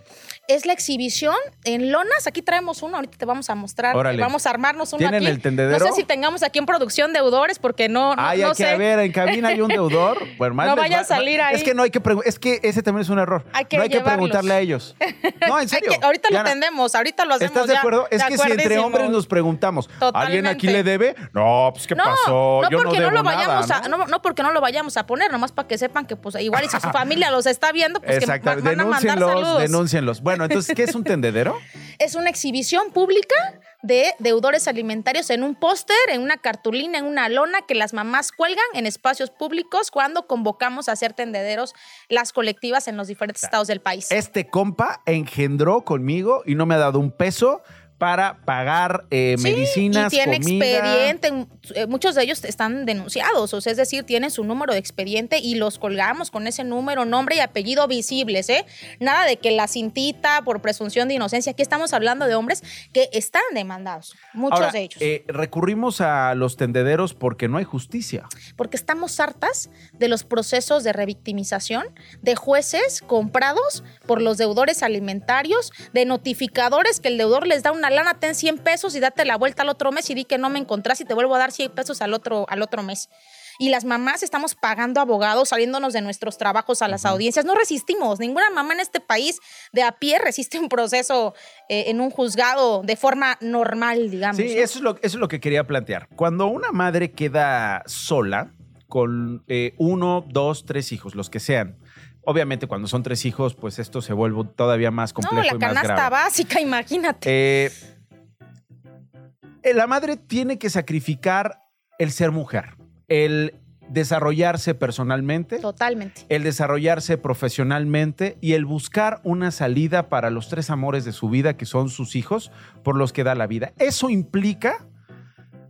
Es la exhibición en lonas. Aquí traemos uno, ahorita te vamos a mostrar. Órale. Vamos a armarnos uno ¿Tienen aquí. el tendedero? No sé si tengamos aquí en producción deudores, porque no, no, Ay, no hay que sé. ver, en cabina hay un deudor. No vaya va- a salir ahí. Es que no hay que es que ese también es un error. Hay que no hay que preguntarle a ellos. No, en serio. Que- ahorita Diana, lo tendemos, ahorita lo hacemos. ¿Estás de ya. acuerdo? Es que si entre hombres nos preguntamos, ¿alguien aquí le debe? No, pues ¿qué pasó? no Yo no porque debo no, lo nada, vayamos ¿no? a, no, no porque no lo vayamos a poner, nomás para que sepan que pues igual y si su familia los está viendo, pues que van a mandar saludos. denúncienlos. Bueno, entonces, ¿qué es un tendedero? Es una exhibición pública de deudores alimentarios en un póster, en una cartulina, en una lona que las mamás cuelgan en espacios públicos cuando convocamos a hacer tendederos las colectivas en los diferentes estados del país. Este compa engendró conmigo y no me ha dado un peso para pagar eh, Sí, medicinas, y tiene comida. expediente, eh, muchos de ellos están denunciados, o sea, es decir, tienen su número de expediente y los colgamos con ese número, nombre y apellido visibles, ¿eh? Nada de que la cintita por presunción de inocencia, aquí estamos hablando de hombres que están demandados, muchos Ahora, de ellos. eh, recurrimos a los tendederos porque no hay justicia. porque estamos hartas de los procesos de revictimización de jueces comprados por los deudores alimentarios, de notificadores que el deudor les da una lana, ten 100 pesos y date la vuelta al otro mes y di que no me encontrás y te vuelvo a dar 100 pesos al otro, al otro mes. Y las mamás estamos pagando abogados, saliéndonos de nuestros trabajos a las audiencias. No resistimos. Ninguna mamá en este país de a pie resiste un proceso eh, en un juzgado de forma normal, digamos. Sí, ¿no? eso es, lo, eso es lo que quería plantear. Cuando una madre queda sola con eh, uno, dos, tres hijos, los que sean. Obviamente, cuando son tres hijos, pues esto se vuelve todavía más complejo No, la y más canasta grave. básica, imagínate. Eh, la madre tiene que sacrificar el ser mujer, el desarrollarse personalmente, Totalmente. el desarrollarse profesionalmente y el buscar una salida para los tres amores de su vida, que son sus hijos, por los que da la vida. Eso implica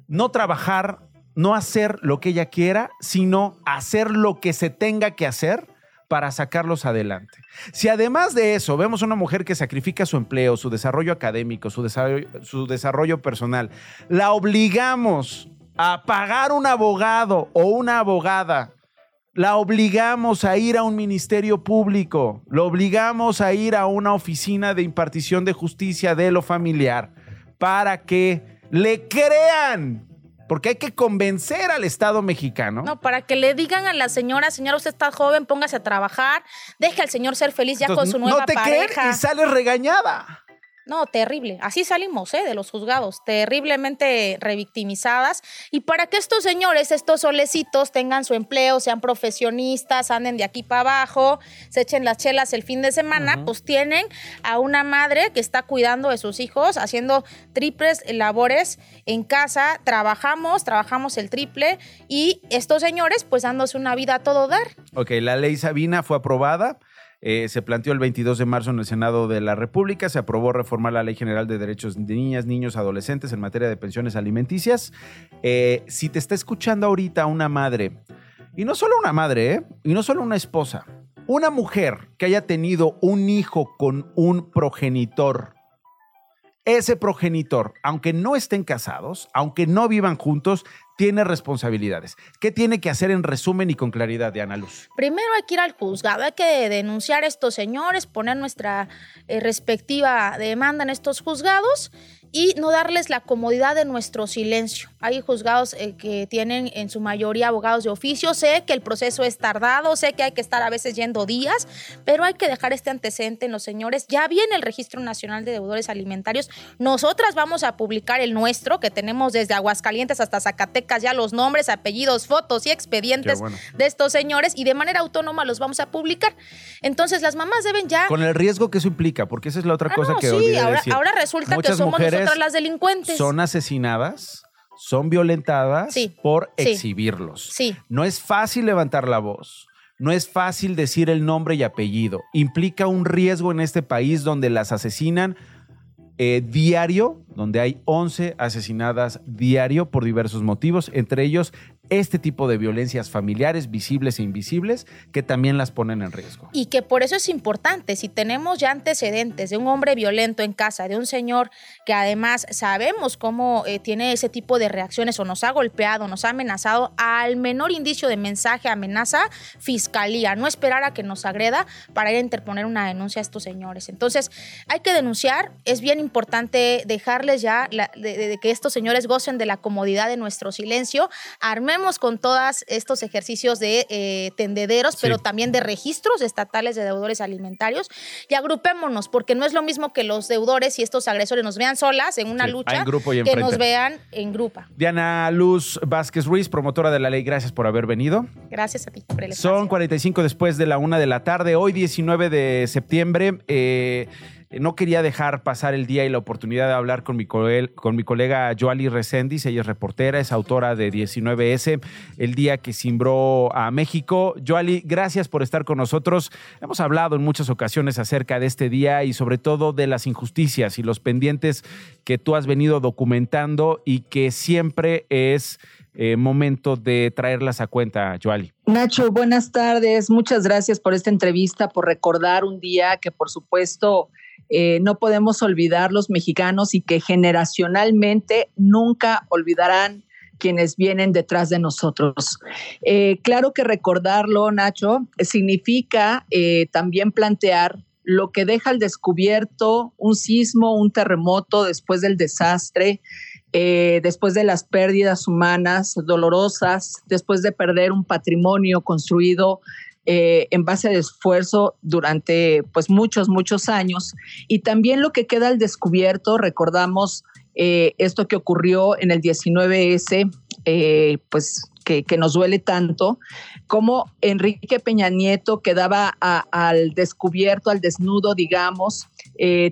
no trabajar, no hacer lo que ella quiera, sino hacer lo que se tenga que hacer para sacarlos adelante. Si además de eso vemos una mujer que sacrifica su empleo, su desarrollo académico, su desarrollo, su desarrollo personal, la obligamos a pagar un abogado o una abogada, la obligamos a ir a un ministerio público, lo obligamos a ir a una oficina de impartición de justicia de lo familiar para que le crean. Porque hay que convencer al Estado mexicano. No, para que le digan a la señora, señora, usted está joven, póngase a trabajar, deje al señor ser feliz ya Entonces, con su nueva no te creen pareja. y sales regañada. No, terrible. Así salimos, ¿eh? De los juzgados, terriblemente revictimizadas. Y para que estos señores, estos solecitos, tengan su empleo, sean profesionistas, anden de aquí para abajo, se echen las chelas el fin de semana, pues tienen a una madre que está cuidando de sus hijos, haciendo triples labores en casa. Trabajamos, trabajamos el triple y estos señores, pues dándose una vida a todo dar. Ok, la ley Sabina fue aprobada. Eh, se planteó el 22 de marzo en el Senado de la República. Se aprobó reformar la Ley General de Derechos de Niñas, Niños, Adolescentes en materia de pensiones alimenticias. Eh, si te está escuchando ahorita una madre, y no solo una madre, ¿eh? y no solo una esposa, una mujer que haya tenido un hijo con un progenitor, ese progenitor, aunque no estén casados, aunque no vivan juntos, tiene responsabilidades. ¿Qué tiene que hacer en resumen y con claridad, Diana Luz? Primero hay que ir al juzgado, hay que denunciar a estos señores, poner nuestra eh, respectiva demanda en estos juzgados y no darles la comodidad de nuestro silencio. Hay juzgados eh, que tienen en su mayoría abogados de oficio. Sé que el proceso es tardado, sé que hay que estar a veces yendo días, pero hay que dejar este antecedente en los señores. Ya viene el Registro Nacional de Deudores Alimentarios. Nosotras vamos a publicar el nuestro, que tenemos desde Aguascalientes hasta Zacatecas, ya los nombres, apellidos, fotos y expedientes bueno. de estos señores y de manera autónoma los vamos a publicar. Entonces las mamás deben ya... Con el riesgo que eso implica, porque esa es la otra cosa Ah, no, que sí, ahora, decir. ahora resulta Muchas que somos mujeres nosotras las delincuentes. Son asesinadas, son violentadas Sí, por sí. exhibirlos. Sí. No es fácil levantar la voz. No es fácil decir el nombre y apellido. Implica un riesgo en este país donde las asesinan eh, diario, donde hay 11 asesinadas diario por diversos motivos, entre ellos este tipo de violencias familiares, visibles e invisibles, que también las ponen en riesgo. Y que por eso es importante, si tenemos ya antecedentes de un hombre violento en casa, de un señor que además sabemos cómo eh, tiene ese tipo de reacciones o nos ha golpeado, nos ha amenazado, al menor indicio de mensaje, amenaza, fiscalía, no esperar a que nos agreda para ir a interponer una denuncia a estos señores. Entonces, hay que denunciar, es bien importante dejarles ya la- de, de- que estos señores gocen de la comodidad de nuestro silencio, armemos con todos estos ejercicios de eh, tendederos, pero también de registros estatales de deudores alimentarios y agrupémonos, porque no es lo mismo que los deudores y estos agresores nos vean solas en una Sí, lucha en grupo y que nos vean en grupa. Diana Luz Vázquez Ruiz, promotora de la ley, gracias por haber venido. Gracias a ti por el espacio. Son 45 después de la una de la tarde. Hoy, 19 de septiembre, eh, no quería dejar pasar el día y la oportunidad de hablar con mi, con mi colega Joali Reséndiz. Ella es reportera, es autora de 19S, el día que cimbró a México. Joali, gracias por estar con nosotros. Hemos hablado en muchas ocasiones acerca de este día y sobre todo de las injusticias y los pendientes que tú has venido documentando y que siempre es eh, momento de traerlas a cuenta, Joali. Nacho, buenas tardes. Muchas gracias por esta entrevista, por recordar un día que por supuesto eh, no podemos olvidar los mexicanos y que generacionalmente nunca olvidarán quienes vienen detrás de nosotros. Eh, claro que recordarlo, Nacho, significa eh, también plantear lo que deja al descubierto un sismo, un terremoto después del desastre, después de las pérdidas humanas dolorosas, después de perder un patrimonio construido eh, en base de esfuerzo durante pues muchos, muchos años. Y también lo que queda al descubierto, recordamos eh, esto que ocurrió en el 19S, eh, pues que, nos duele tanto, como Enrique Peña Nieto quedaba al descubierto, al desnudo, digamos,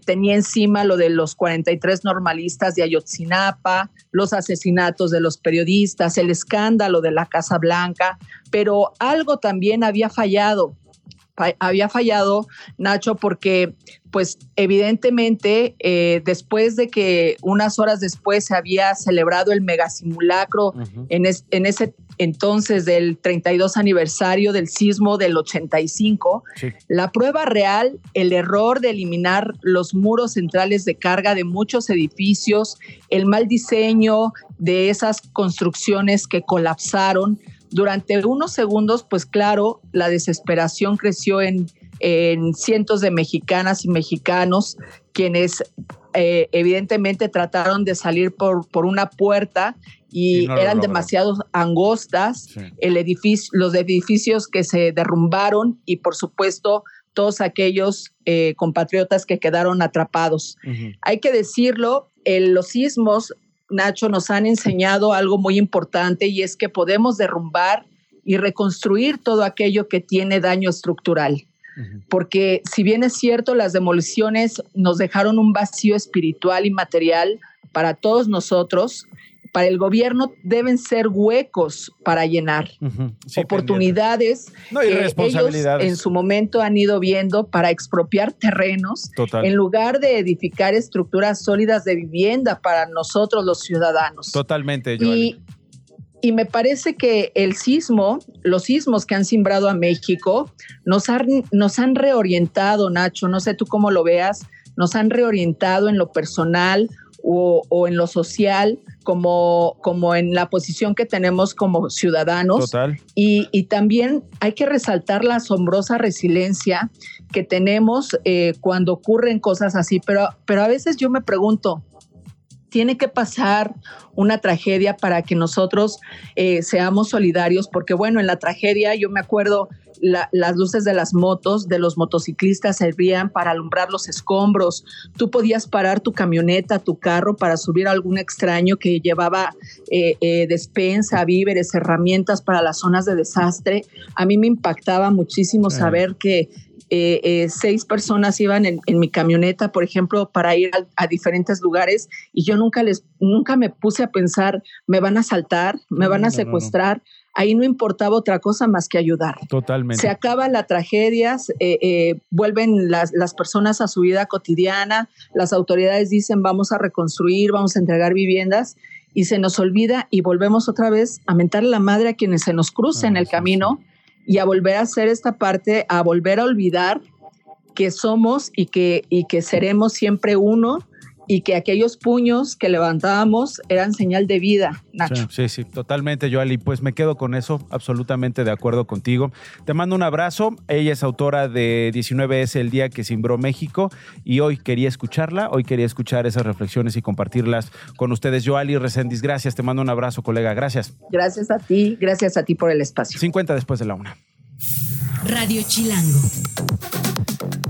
tenía encima lo de los 43 normalistas de Ayotzinapa, los asesinatos de los periodistas, el escándalo de la Casa Blanca, pero algo también había fallado. Había fallado, Nacho, porque pues evidentemente eh, después de que unas horas después se había celebrado el megasimulacro en, en ese entonces del 32 aniversario del sismo del 85, la prueba real, el error de eliminar los muros centrales de carga de muchos edificios, el mal diseño de esas construcciones que colapsaron, durante unos segundos, pues claro, la desesperación creció en, cientos de mexicanas y mexicanos, quienes eh, evidentemente trataron de salir por, por una puerta y, eran demasiado angostas, el edificio, los edificios que se derrumbaron y por supuesto todos aquellos eh, compatriotas que quedaron atrapados. Hay que decirlo, los sismos Nacho, nos han enseñado algo muy importante y es que podemos derrumbar y reconstruir todo aquello que tiene daño estructural. Porque si bien es cierto, las demoliciones nos dejaron un vacío espiritual y material para todos nosotros, para el gobierno deben ser huecos para llenar, oportunidades que ellos en su momento han ido viendo para expropiar terrenos en lugar de edificar estructuras sólidas de vivienda para nosotros los ciudadanos. Totalmente, y, y me parece que el sismo, los sismos que han simbrado a México, nos han, nos han reorientado, Nacho, no sé tú cómo lo veas, nos han reorientado en lo personal o, en lo social, como, como en la posición que tenemos como ciudadanos. Total. Y, y también hay que resaltar la asombrosa resiliencia que tenemos eh, cuando ocurren cosas así, pero, pero a veces yo me pregunto, tiene que pasar una tragedia para que nosotros eh, seamos solidarios, porque bueno, en la tragedia yo me acuerdo las luces de las motos, de los motociclistas servían para alumbrar los escombros, tú podías parar tu camioneta, tu carro para subir a algún extraño que llevaba eh, eh, despensa, víveres, herramientas para las zonas de desastre. A mí me impactaba muchísimo saber que eh, eh, seis personas iban en, mi camioneta, por ejemplo, para ir a, diferentes lugares y yo nunca les, nunca me puse a pensar, me van a asaltar, me van a secuestrar. Ahí no importaba otra cosa más que ayudar. Totalmente. Se acaba la tragedia, eh, vuelven las, las personas a su vida cotidiana, las autoridades dicen vamos a reconstruir, vamos a entregar viviendas y se nos olvida y volvemos otra vez a mentar la madre a quienes se nos crucen el camino y a volver a hacer esta parte, a volver a olvidar que somos y que, y que seremos siempre uno y que aquellos puños que levantábamos eran señal de vida, Nacho. Sí, sí, totalmente, Joali. Pues me quedo con eso, absolutamente de acuerdo contigo. Te mando un abrazo. Ella es autora de 19S, el día que cimbró México, y hoy quería escucharla, hoy quería escuchar esas reflexiones y compartirlas con ustedes. Joali Reséndiz, gracias. Te mando un abrazo, colega. Gracias. Gracias a ti, gracias a ti por el espacio. 50 después de la una. Radio Chilango.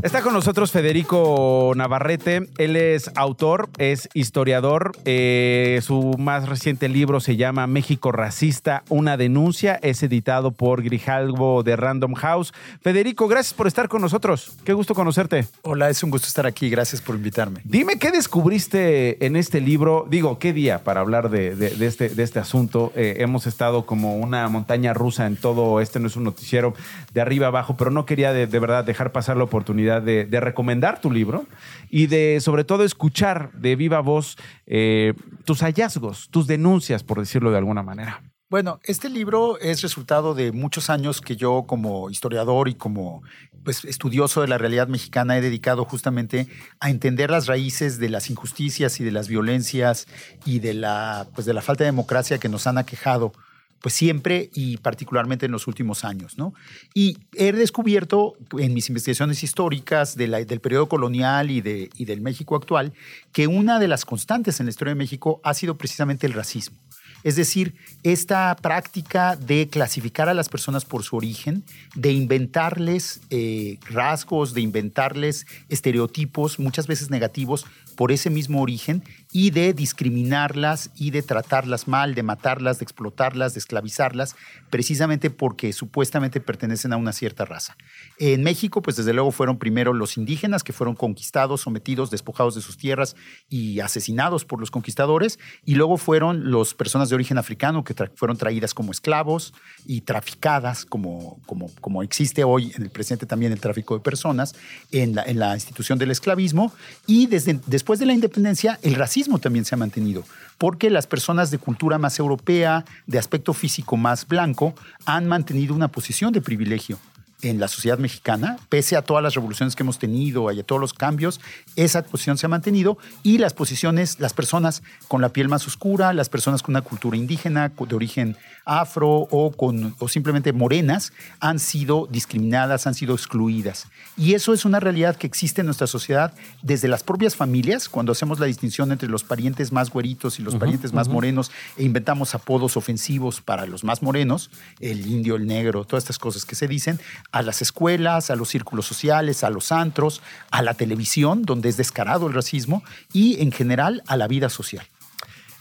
Está con nosotros Federico Navarrete. Él es autor, es historiador. Eh, su más reciente libro se llama México Racista, una denuncia. Es editado por Grijalvo de Random House. Federico, gracias por estar con nosotros. Qué gusto conocerte. Hola, es un gusto estar aquí. Gracias por invitarme. Dime qué descubriste en este libro. Digo, qué día para hablar de, de- de este, de este asunto. Eh, hemos estado como una montaña rusa en todo. Este no es un noticiero de arriba abajo, pero no quería de, de verdad dejar pasar la oportunidad de, de recomendar tu libro y de, sobre todo, escuchar de viva voz eh, tus hallazgos, tus denuncias, por decirlo de alguna manera. Bueno, este libro es resultado de muchos años que yo como historiador y como pues, estudioso de la realidad mexicana he dedicado justamente a entender las raíces de las injusticias y de las violencias y de la, pues, de la falta de democracia que nos han aquejado pues siempre y particularmente en los últimos años, ¿no? Y he descubierto en mis investigaciones históricas del periodo colonial y, de, y del México actual que una de las constantes en la historia de México ha sido precisamente el racismo. Es decir, esta práctica de clasificar a las personas por su origen, de inventarles eh, rasgos, de inventarles estereotipos, muchas veces negativos, por ese mismo origen, y de discriminarlas y de tratarlas mal, de matarlas, de explotarlas, de esclavizarlas, precisamente porque supuestamente pertenecen a una cierta raza. En México, pues desde luego fueron primero los indígenas que fueron conquistados, sometidos, despojados de sus tierras y asesinados por los conquistadores, y luego fueron las personas de origen africano que fueron traídas como esclavos y traficadas, como, como, como existe hoy en el presente también el tráfico de personas en la, en la institución del esclavismo, y desde, después de la independencia el racismo también se ha mantenido, porque las personas de cultura más europea, de aspecto físico más blanco, han mantenido una posición de privilegio en la sociedad mexicana, pese a todas las revoluciones que hemos tenido y a todos los cambios, esa posición se ha mantenido y las posiciones, las personas con la piel más oscura, las personas con una cultura indígena, de origen afro o, con, o simplemente morenas, han sido discriminadas, han sido excluidas. Y eso es una realidad que existe en nuestra sociedad desde las propias familias, cuando hacemos la distinción entre los parientes más güeritos y los parientes más morenos e inventamos apodos ofensivos para los más morenos, el indio, el negro, todas estas cosas que se dicen, a las escuelas, a los círculos sociales, a los antros, a la televisión, donde es descarado el racismo, y en general a la vida social.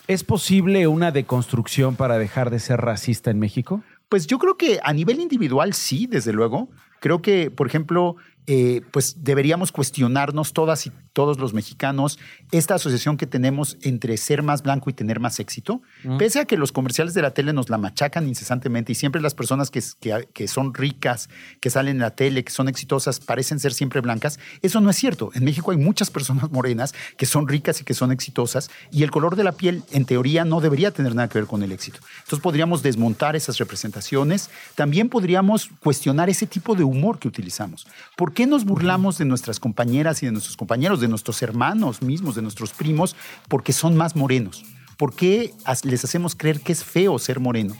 ¿Es posible una deconstrucción para dejar de ser racista en México? Pues yo creo que a nivel individual sí, desde luego. Creo que, por ejemplo, eh, pues deberíamos cuestionarnos todas y todos los mexicanos esta asociación que tenemos entre ser más blanco y tener más éxito. Mm. Pese a que los comerciales de la tele nos la machacan incesantemente y siempre las personas que, que, que son ricas, que salen en la tele, que son exitosas, parecen ser siempre blancas, eso no es cierto. En México hay muchas personas morenas que son ricas y que son exitosas y el color de la piel, en teoría, no debería tener nada que ver con el éxito. Entonces podríamos desmontar esas representaciones. También podríamos cuestionar ese tipo de humor que utilizamos. ¿Por qué nos burlamos de nuestras compañeras y de nuestros compañeros, de nuestros hermanos mismos, de nuestros primos, porque son más morenos? ¿Por qué les hacemos creer que es feo ser moreno?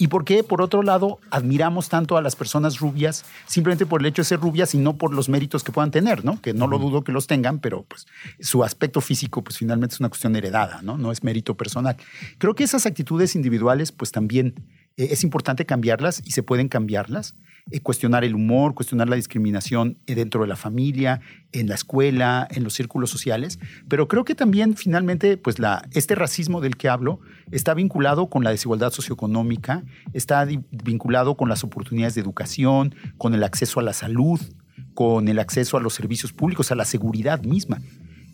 ¿Y por qué, por otro lado, admiramos tanto a las personas rubias simplemente por el hecho de ser rubias y no por los méritos que puedan tener, ¿no? Que no lo dudo que los tengan, pero pues su aspecto físico pues finalmente es una cuestión heredada, ¿no? No es mérito personal. Creo que esas actitudes individuales pues también eh, es importante cambiarlas y se pueden cambiarlas. Eh, cuestionar el humor, cuestionar la discriminación eh, dentro de la familia, en la escuela, en los círculos sociales. Pero creo que también finalmente pues este racismo del que hablo está vinculado con la desigualdad socioeconómica, está vinculado con las oportunidades de educación, con el acceso a la salud, con el acceso a los servicios públicos, a la seguridad misma.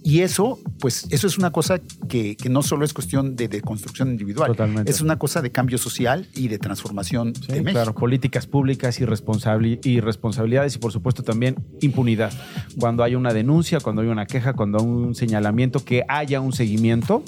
Y eso, pues, eso es una cosa que, que no solo es cuestión de, de construcción individual, Totalmente. es una cosa de cambio social y de transformación de México. Claro, políticas públicas y, y responsabilidades y por supuesto también impunidad. Cuando hay una denuncia, cuando hay una queja, cuando hay un señalamiento, que haya un seguimiento,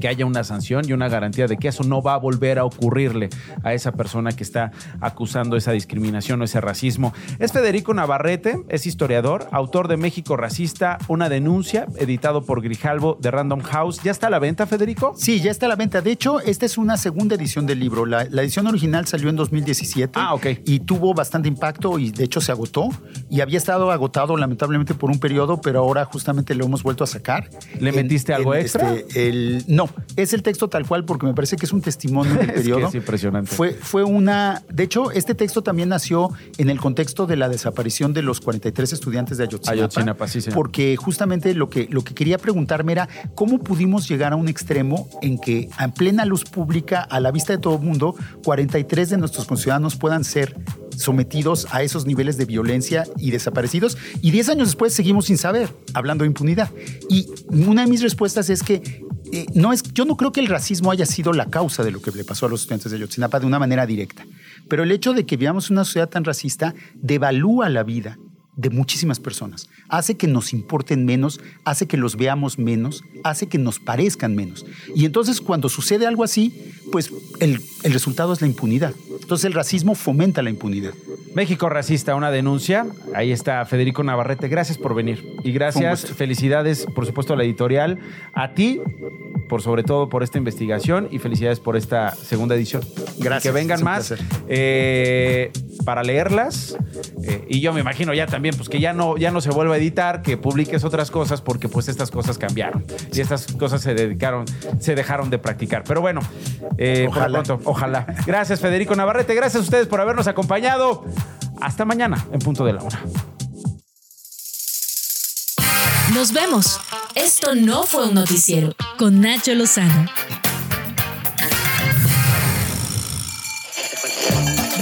que haya una sanción y una garantía de que eso no va a volver a ocurrirle a esa persona que está acusando esa discriminación o ese racismo. Es Federico Navarrete, es historiador, autor de México Racista, una denuncia, editado por Grijalvo de Random House. ¿Ya está a la venta, Federico? Sí, ya está a la venta. De hecho, esta es una segunda edición del libro. La, la edición original salió en 2017 Ah, y tuvo bastante impacto y de hecho se agotó. Y había estado agotado lamentablemente por un periodo, pero ahora justamente lo hemos vuelto a sacar. ¿Le metiste algo extra? este, el, no, es el texto tal cual porque me parece que es un testimonio del Es que periodo. es impresionante. Fue, fue una. De hecho, este texto también nació en el contexto de la desaparición de los 43 estudiantes de Ayotzinapa. Ayotzinapa, sí, señor. Porque justamente lo que, lo que quería preguntarme era cómo pudimos llegar a un extremo en que, en plena luz pública, a la vista de todo el mundo, 43 de nuestros conciudadanos puedan ser sometidos a esos niveles de violencia y desaparecidos. Y 10 años después seguimos sin saber, hablando de impunidad. Y una de mis respuestas es que eh, no es, yo no creo que el racismo haya sido la causa de lo que le pasó a los estudiantes de Ayotzinapa de una manera directa. Pero el hecho de que vivamos una sociedad tan racista devalúa la vida de muchísimas personas. Hace que nos importen menos, hace que los veamos menos, hace que nos parezcan menos. Y entonces cuando sucede algo así, pues el, el resultado es la impunidad. Entonces el racismo fomenta la impunidad. México racista, una denuncia. Ahí está Federico Navarrete. Gracias por venir. Y gracias, felicidades, por supuesto, a la editorial. A ti, por sobre todo, por esta investigación. Y felicidades por esta segunda edición. Gracias, Y que vengan más eh, para leerlas. Eh, y yo me imagino ya también, pues que ya no, ya no se vuelva a editar, que publiques otras cosas, porque pues estas cosas cambiaron. Y estas cosas se dedicaron, se dejaron de practicar. Pero bueno, eh, por Ojalá. pronto, ojalá. Gracias, Federico Navarrete. Gracias a ustedes por habernos acompañado. Hasta mañana, en punto de la una. Nos vemos. Esto no fue un noticiero con Nacho Lozano.